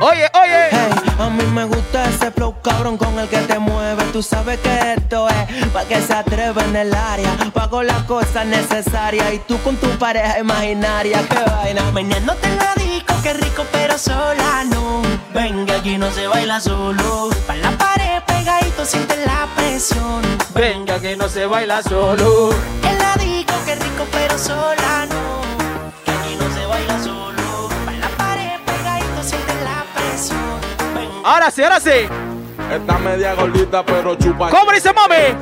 Oye, oye. Hey, a mí me gusta ese flow cabrón con el que te mueve. Tú sabes sabe que esto es pa' que se atreva en el área. Pago las cosas necesarias y tú con tu pareja imaginaria. Qué vaina. Meneándote en la disco, qué rico, pero sola no. Venga, aquí no se baila solo. Pa' la pared pegadito, siente la presión. Venga, que no se baila solo. En la disco, qué rico, pero sola no. Que aquí no se baila solo. Pa' la pared pegadito, siente la presión. Ahora sí, ahora sí. Está media gordita, pero chupa. ¿Cómo dice mami?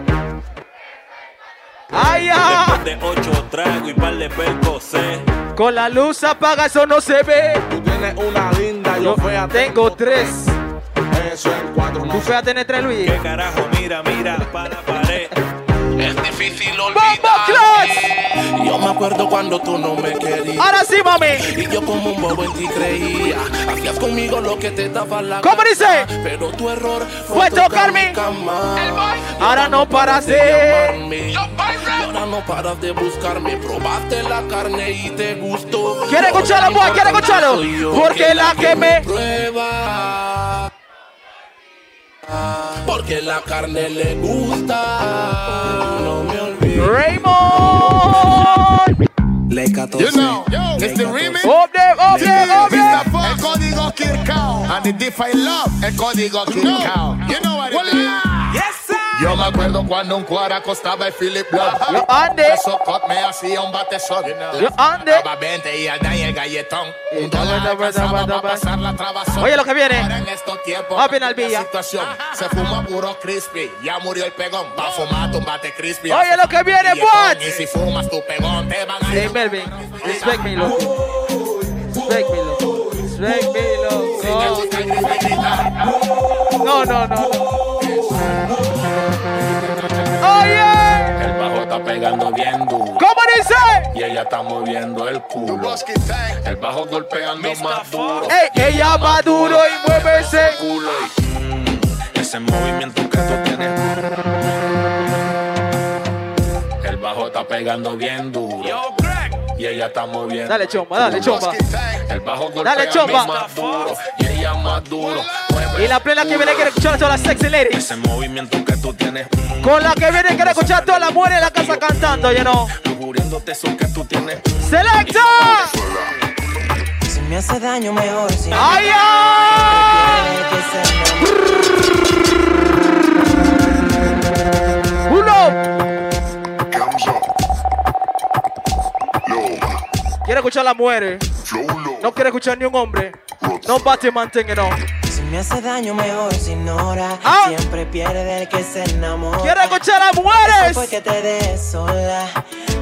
¡Ay, ya! Después de ocho tragos y par de percocé. Con la luz apaga, eso no se ve. Tú tienes una linda, yo fea Tengo tres. Eso en cuatro no Tú fea tener tres, Luis. ¿Qué carajo? Mira, mira, para la pared. Es difícil ¡Bombo olvidar. Yo me acuerdo cuando tú no me querías. Ahora sí, mami. Y yo como un bobo en ti creía. Hacías conmigo lo que te daba la ¿Cómo gana. dice? Pero tu error Fue tocarme. Ahora no paras de. ahora no paras de buscarme. Probaste la carne y te gustó. ¿Quiere escucharlo, boy? ¿Quiere escucharlo? Porque la que me- prueba. Porque la carne le gusta. No me olvides. Raymond. Le 14. You know, it's the remix. Up there, up there, up there. El código Kirkao. And the Define Love. El código Kirkao. You know what it is. Yo me acuerdo cuando un cuara costaba el Philip Blood. Yo ande. Eso cop me hacía un batezón. Ande. Daba 20 y al daño el galletón. Un dólar alcanzaba para pasar la trabazón. Oye lo que viene. Ahora en estos tiempos. Up in la Albilla. situación. Se fuma puro crispy. Ya murió el pegón. Va a fumar tu bate crispy. Oye lo que viene, what? Y si fumas tu pegón, te van a Hey, Melvin. Respect me, loco. Respect me, loco. Respect me, loco. No, no, no. no. Está pegando bien duro. ¿Cómo dice? Y ella está moviendo el culo. El bajo golpeando más duro. Ey, ella va duro y mueve ese culo. y, mm, ese movimiento que tú tienes. El bajo está pegando bien duro. Y ella está moviendo. Dale, chomba, dale, chomba. El bajo golpea Dale, chomba. más duro. Y ella más duro. Y la plena que viene quiere escuchar a todas las sexy ladies. Ese movimiento que tú tienes. Con la que viene quiere escuchar a todas las mujeres en la casa cantando, you know. Eso que tú tienes. ¡Selecta! Si me hace daño, mejor si no. ¡Ay, Quiere escuchar a las mujeres. No quiere escuchar ni un hombre. No bate mantenga, no. Si me hace daño, mejor se ignora. Ah. Siempre pierde el que se enamora. Quiere escuchar a las mujeres. Eso fue que te dejes sola.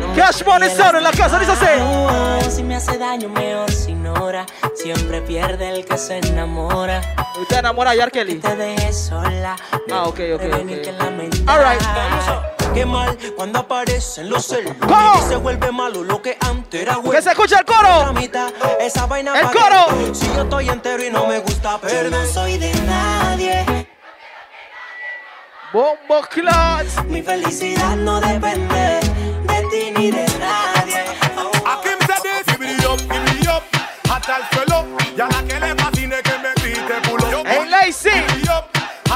No Cash Money Sound en la casa, dice así. Si me hace daño, mejor se ignora. Siempre pierde el que se enamora. ¿Usted enamora a Yarkeli? Te dejes sola. Ah, ok, ok, de venir Qué mal cuando aparecen los. Y se vuelve malo lo que antes era bueno. Que se escucha el coro. La mitad, esa vaina El coro. Si yo estoy entero y no me gusta perder. Yo no soy de nadie. Bombo Class. Mi felicidad no depende de ti ni de nadie. Akim said this, give up, give it up. Hasta el suelo, ya la que le fascine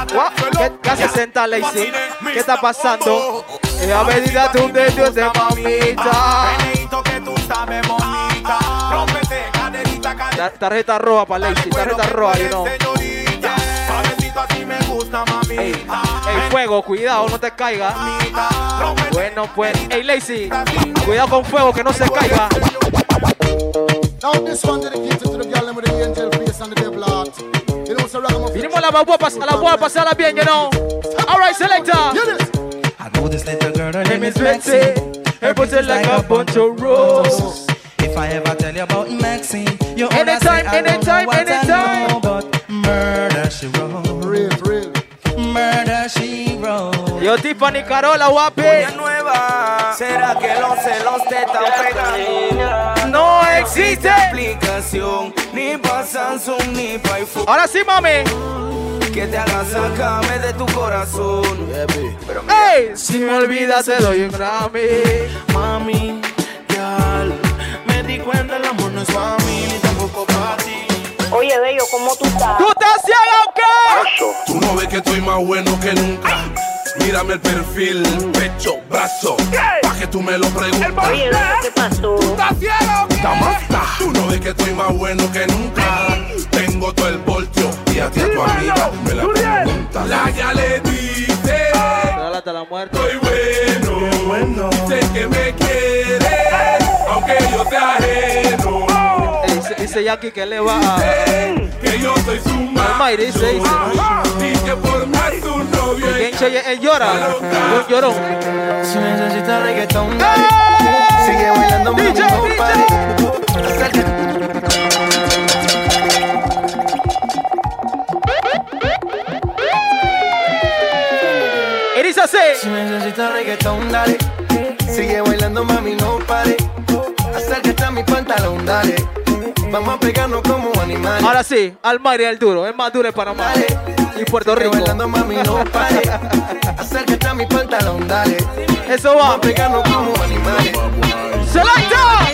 ¿Qué, qué hace senta Lacey? ¿Qué está pasando? Ella medida tú de Dios de mamita. Que tú sabes bonita. Rómpete, caderita, caderita. Ta- Tarjeta roja para Lacey, tarjeta roja, you know. Mamita. Ey, fuego, cuidado, no te caiga. Bueno, pues, ey, Lacey, cuidado con fuego, que no se caiga. Now this one dedicated to the girl with the angel face and the devil heart. You know, so ragamuffin. Vinimos la guapa, a la guapa, pasarla bien, you know. All right, selector. I know this little girl, her Name name is is Betsy. Betsy. Her booty like a bunch of roses. If I ever tell you about Maxine, you oughta Anytime, say I don't know anytime, anytime. know, but murder she wrote. Real, real. Murder she wrote. Yo, Tiffany Carola, guapi. nueva. ¿Será que los celos te están pegando? No existe. explicación, ni pa' Samsung ni pa' iPhone. Ahora sí, mami. Que te haga sacarme de tu corazón. Pero Ey, si me olvidas te doy un Grammy. Mami, ya me di cuenta el amor no es para mí ni tampoco para ti. Oye, Bello, ¿cómo tú estás? ¿Tú estás ciego o qué? Tú no ves que estoy más bueno que nunca. Mírame el perfil, pecho, brazo, pa' que tú me lo preguntes. Oye, ¿qué pasó? ¿Tú estás fiero? Damasta. Tú no ves que estoy más bueno que nunca. Tengo todo el voltio y a ti a tu amiga me la pregunta. La ya le dice. Estoy bueno, sé que me quieres, Dice, Jackie que le va a. Que yo soy su Almighty dice, dice. Y que por más tu novio él llora. Un llorón. Si necesitas reggaetón, dale. Sigue bailando, así. Si necesitas reggaetón, dale. Sigue bailando, mami, no pare. Acércate a mi pantalón, dale. Vamos a pegarnos como animales. Ahora sí, Almighty el duro. Es más duro en Panamá. Y Puerto Rico. bailando, mami, no pare. Acércate a mi pantalón, dale. Eso va. Vamos a pegarnos como animales. ¡Selecta!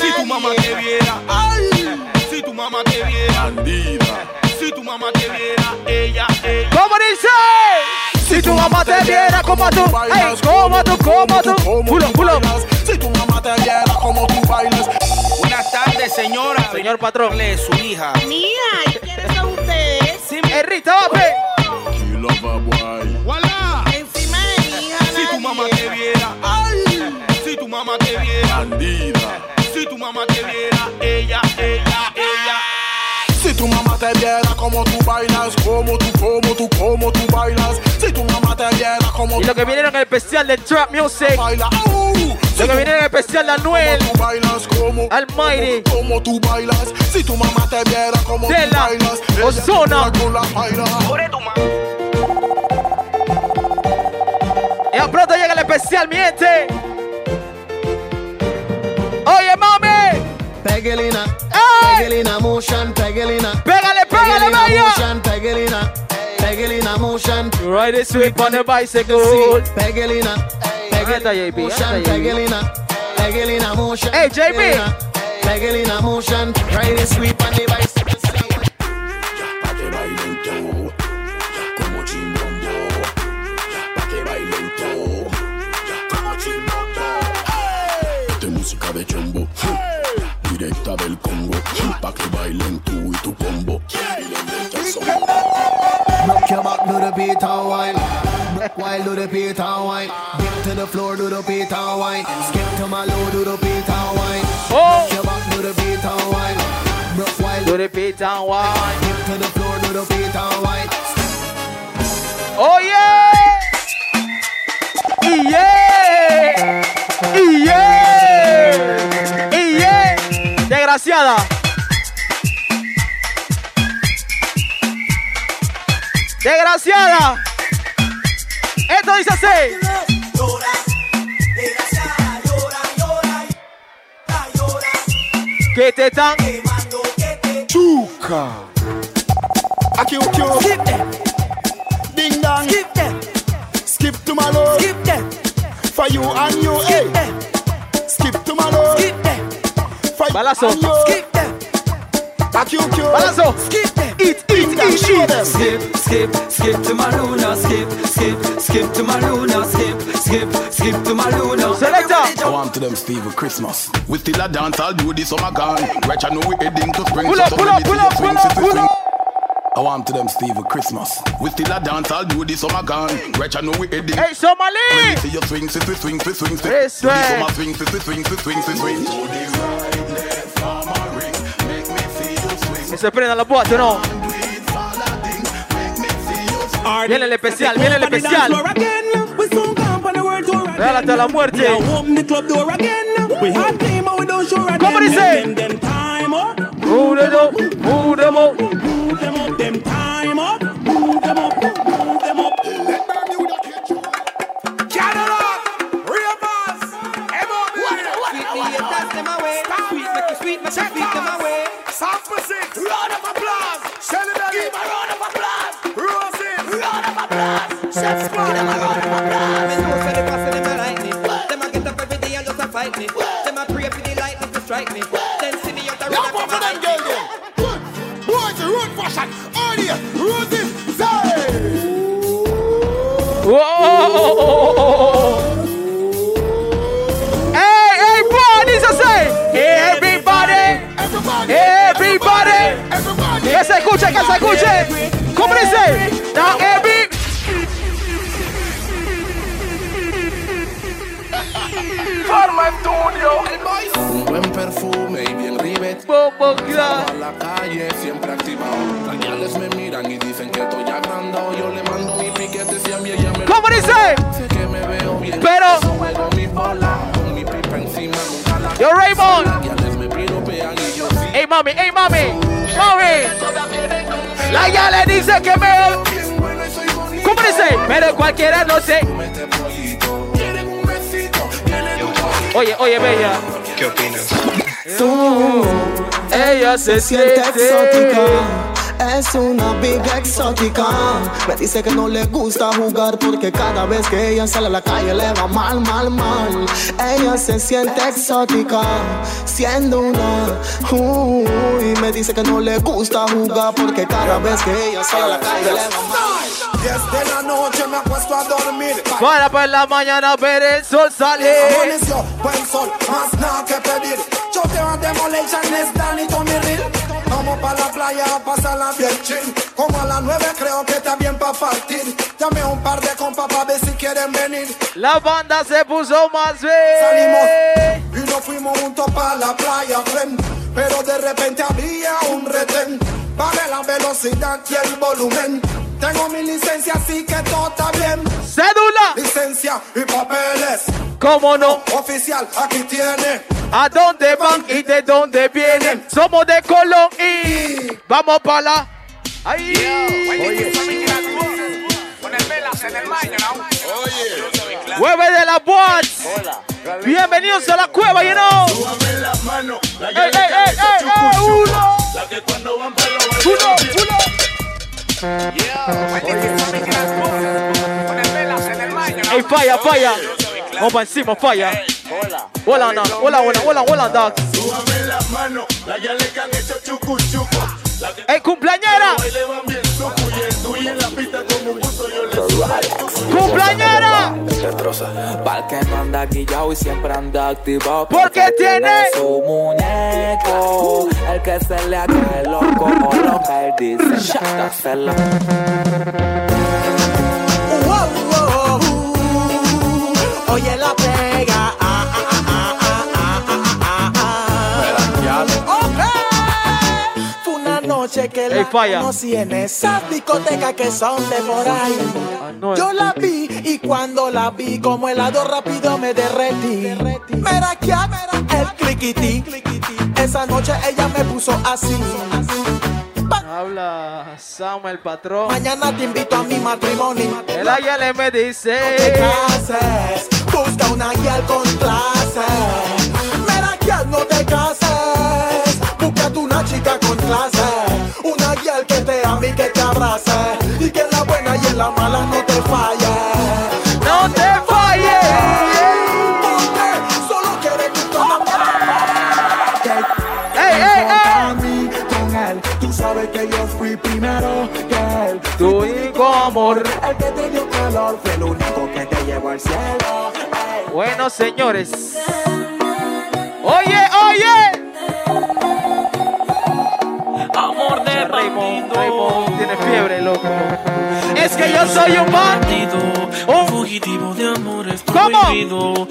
Si tu mamá te viera, ay, si tu mamá te viera, bandida. Si tu mamá te viera, ella, ella. ¿Cómo dice? Si tu mamá te viera como tú, ey, como tú, como tú. Pulo, pulo. Si tu mamá te viera como tú bailas. Buenas tardes, señora. Señor patrón. Hable de su hija. Mía, ¿quiénes son ustedes? El Rita, vape. ¡Wala! Encima de mi hija, Si tu mamá te viera, ay, si tu mamá te viera, bandida. Si tu mamá te viera, ella, te viera como tú bailas, como tú, como tú, como tú bailas. Si tu mamá te viera como Y lo que viene en el especial de Trap Music. baila, au. Lo que viene en el especial de Anuel. Tú bailas como, Almighty. como tú bailas. Si tu mamá te viera como De tú la bailas, Ozona. Y pronto llega el especial, mi gente. Oye, mami. Pegelina. Pegelina motion, Pegelina. Vaya. Motion, Pegelina. Pegelina motion. Ride this sweep on the bicycle. Pegelina. Anda, JB, motion. Pegelina. Pegelina motion. Hey, JB. Pegelina. Pegelina motion. Ride it sweep on the bicycle. Pa' que bailen todo, como chimbombo. Pa' que bailen todo, como chimbombo. Esta es música de chombo, directa del Congo. Pa' que bailen tú y tu combo. Y Rock your back, do the beat and wine. Rock while do the beat and wine. Dip to the floor, do the beat and wine. Skip to my low, do the beat and wine. Oh. Rock your back, do the beat and wine. Rock while Do the beat and wine. dip to the floor, do the beat and wine. Oh yeah. Yeah. Yeah. Yeah. Desgraciada. Desgraciada. Esto dice así. Que te están Chuka. Aki uki Skip them. Ding dong. Skip them. Skip to my love. Skip them. For you and you, Skip hey. Skip to my love. Skip them. For you and you. Skip them. Aki uki Skip them. Eat, eat, Ding eat, Show eat. them. Skip, skip, skip to my Luna, skip, skip, skip to my Luna, skip, skip, skip to my Luna. Selector. I want to them Steve Christmas. We still a dance, I'll do this summer gone. Right, I know we heading to spring. Pull up, pull up, pull up, pull up, pull up. I want to them Steve Christmas. We still a dance, I'll do this summer gone. Right, I know we heading. Hey, Somali. Let me see you swing, swing, swing, swing, swing, swing. This Do this way. summer swing, swing, swing, swing, swing, swing, swing. Que se prenda la boate, ¿no? Viene el especial, viene el especial. Real hasta la muerte. ¿Cómo dice? Move escuche, que se escuche. ¿Cómo dice? Now every. Un buen perfume y bien rivet. A la calle siempre activado. Me miran y dicen que estoy agrandado. Yo le mando mi piquete si a mí ella me ¿Cómo dice? Sé que me veo bien. Pero- Juego mi bola. Con mi pipa encima nunca la Yo, Raymond. Las guiales me piropean y yo sí. Hey, mami, hey, mami. Mami. La ya le dice que me. ¿Cómo dice? Pero cualquiera no sé. Oye, oye, bella. ¿Qué opinas? Tú, ella se siente siente exótica. Es una big exótica. Me dice que no le gusta jugar porque cada vez que ella sale a la calle le va mal, mal, mal. Ella se siente exótica, siendo una. Uy, me dice que no le gusta jugar porque cada vez que ella sale a la calle le va mal. 10 de la noche me acuesto a dormir. Para por la mañana ver el sol salir. Amaneció, buen sol, más nada que pedir. Choteo Demolition es Danny Tommy Real. Vamos pa' la playa a pasarla bien chill. Como a las 9 creo que está bien pa' partir. Llamé a un par de compas pa' ver si quieren venir. La banda se puso más Salimos bien. y nos fuimos juntos pa' la playa, friend. Pero de repente había un retén. Bajé la velocidad y el volumen. Tengo mi licencia, así que todo está bien. Cédula. Licencia y papeles. ¿Cómo no? Oficial, aquí tiene. ¿A dónde van y de dónde vienen? Somos de Colón y vamos para la. Ahí. Hueve de la boats. Bienvenidos a la cueva, you know. Ey, ey, ey, ey, ey, uno. Uno, uno. Ey, falla, falla. Vamos para encima, falla. Hola, no. Hola, hola, hola, hola. Súbame las manos, la ya le han hecho chucu chucu. ¡Ey, cumpleañera! ¡Cumpleañera! Pa'l que no anda guillao y siempre anda activado Porque tiene- su muñeco. El que se le haga el loco o lo que él dice Oye la noche que la conocí en esa discoteca que son de por ahí. no, Yo la vi y cuando la vi como helado rápido me derretí. Mira que el cliquití. Esa noche ella me puso así. Habla Samuel Patrón. Mañana te invito a mi matrimonio. El águila me te dice. cases, busca una guial con clase. Mira guial, no te cases, búscate una chica con clase. Abrace. Y que en la buena y en la mala no te falle. ¡No te falle! Solo quiere que tú ¡Ey, ey, con él, tú sabes que yo fui primero que él. Tu único amor. El que te dio calor fue el único que te llevó al cielo. Bueno, señores. Oye. Fiebre, loco. Es que yo soy un bandido. Un fugitivo de amores ¿Cómo?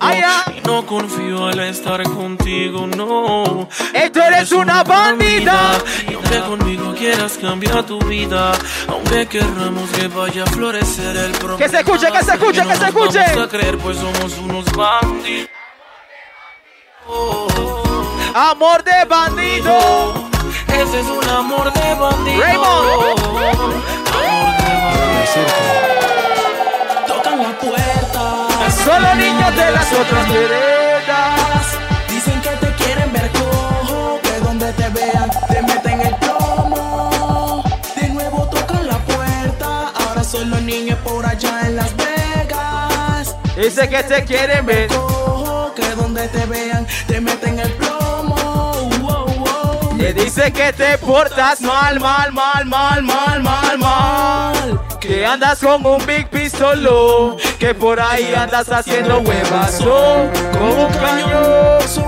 Ay. Y no confío al estar contigo, no. Ey, tú eres una bandida. Y aunque conmigo quieras cambiar tu vida, aunque querramos que vaya a florecer el problema. Que se escuche, que se escuche, no que se escuche. Vamos a creer, pues somos unos bandidos. Amor de bandido. Ese es un amor de bandido. Raymond. Amor de bandido. Tocan la puerta. Solo niños de las otras veredas. Dicen que te quieren ver cojo, que donde te vean te meten el plomo. De nuevo tocan la puerta, ahora son los niños por allá en Las Vegas. Dice que te quieren ver. Cojo, que donde te vean te meten el plomo. Te dice que te portas mal, mal, mal, mal, mal, mal, mal. Que andas con un big pistolo. Que por ahí andas haciendo huevas. Con un cañón.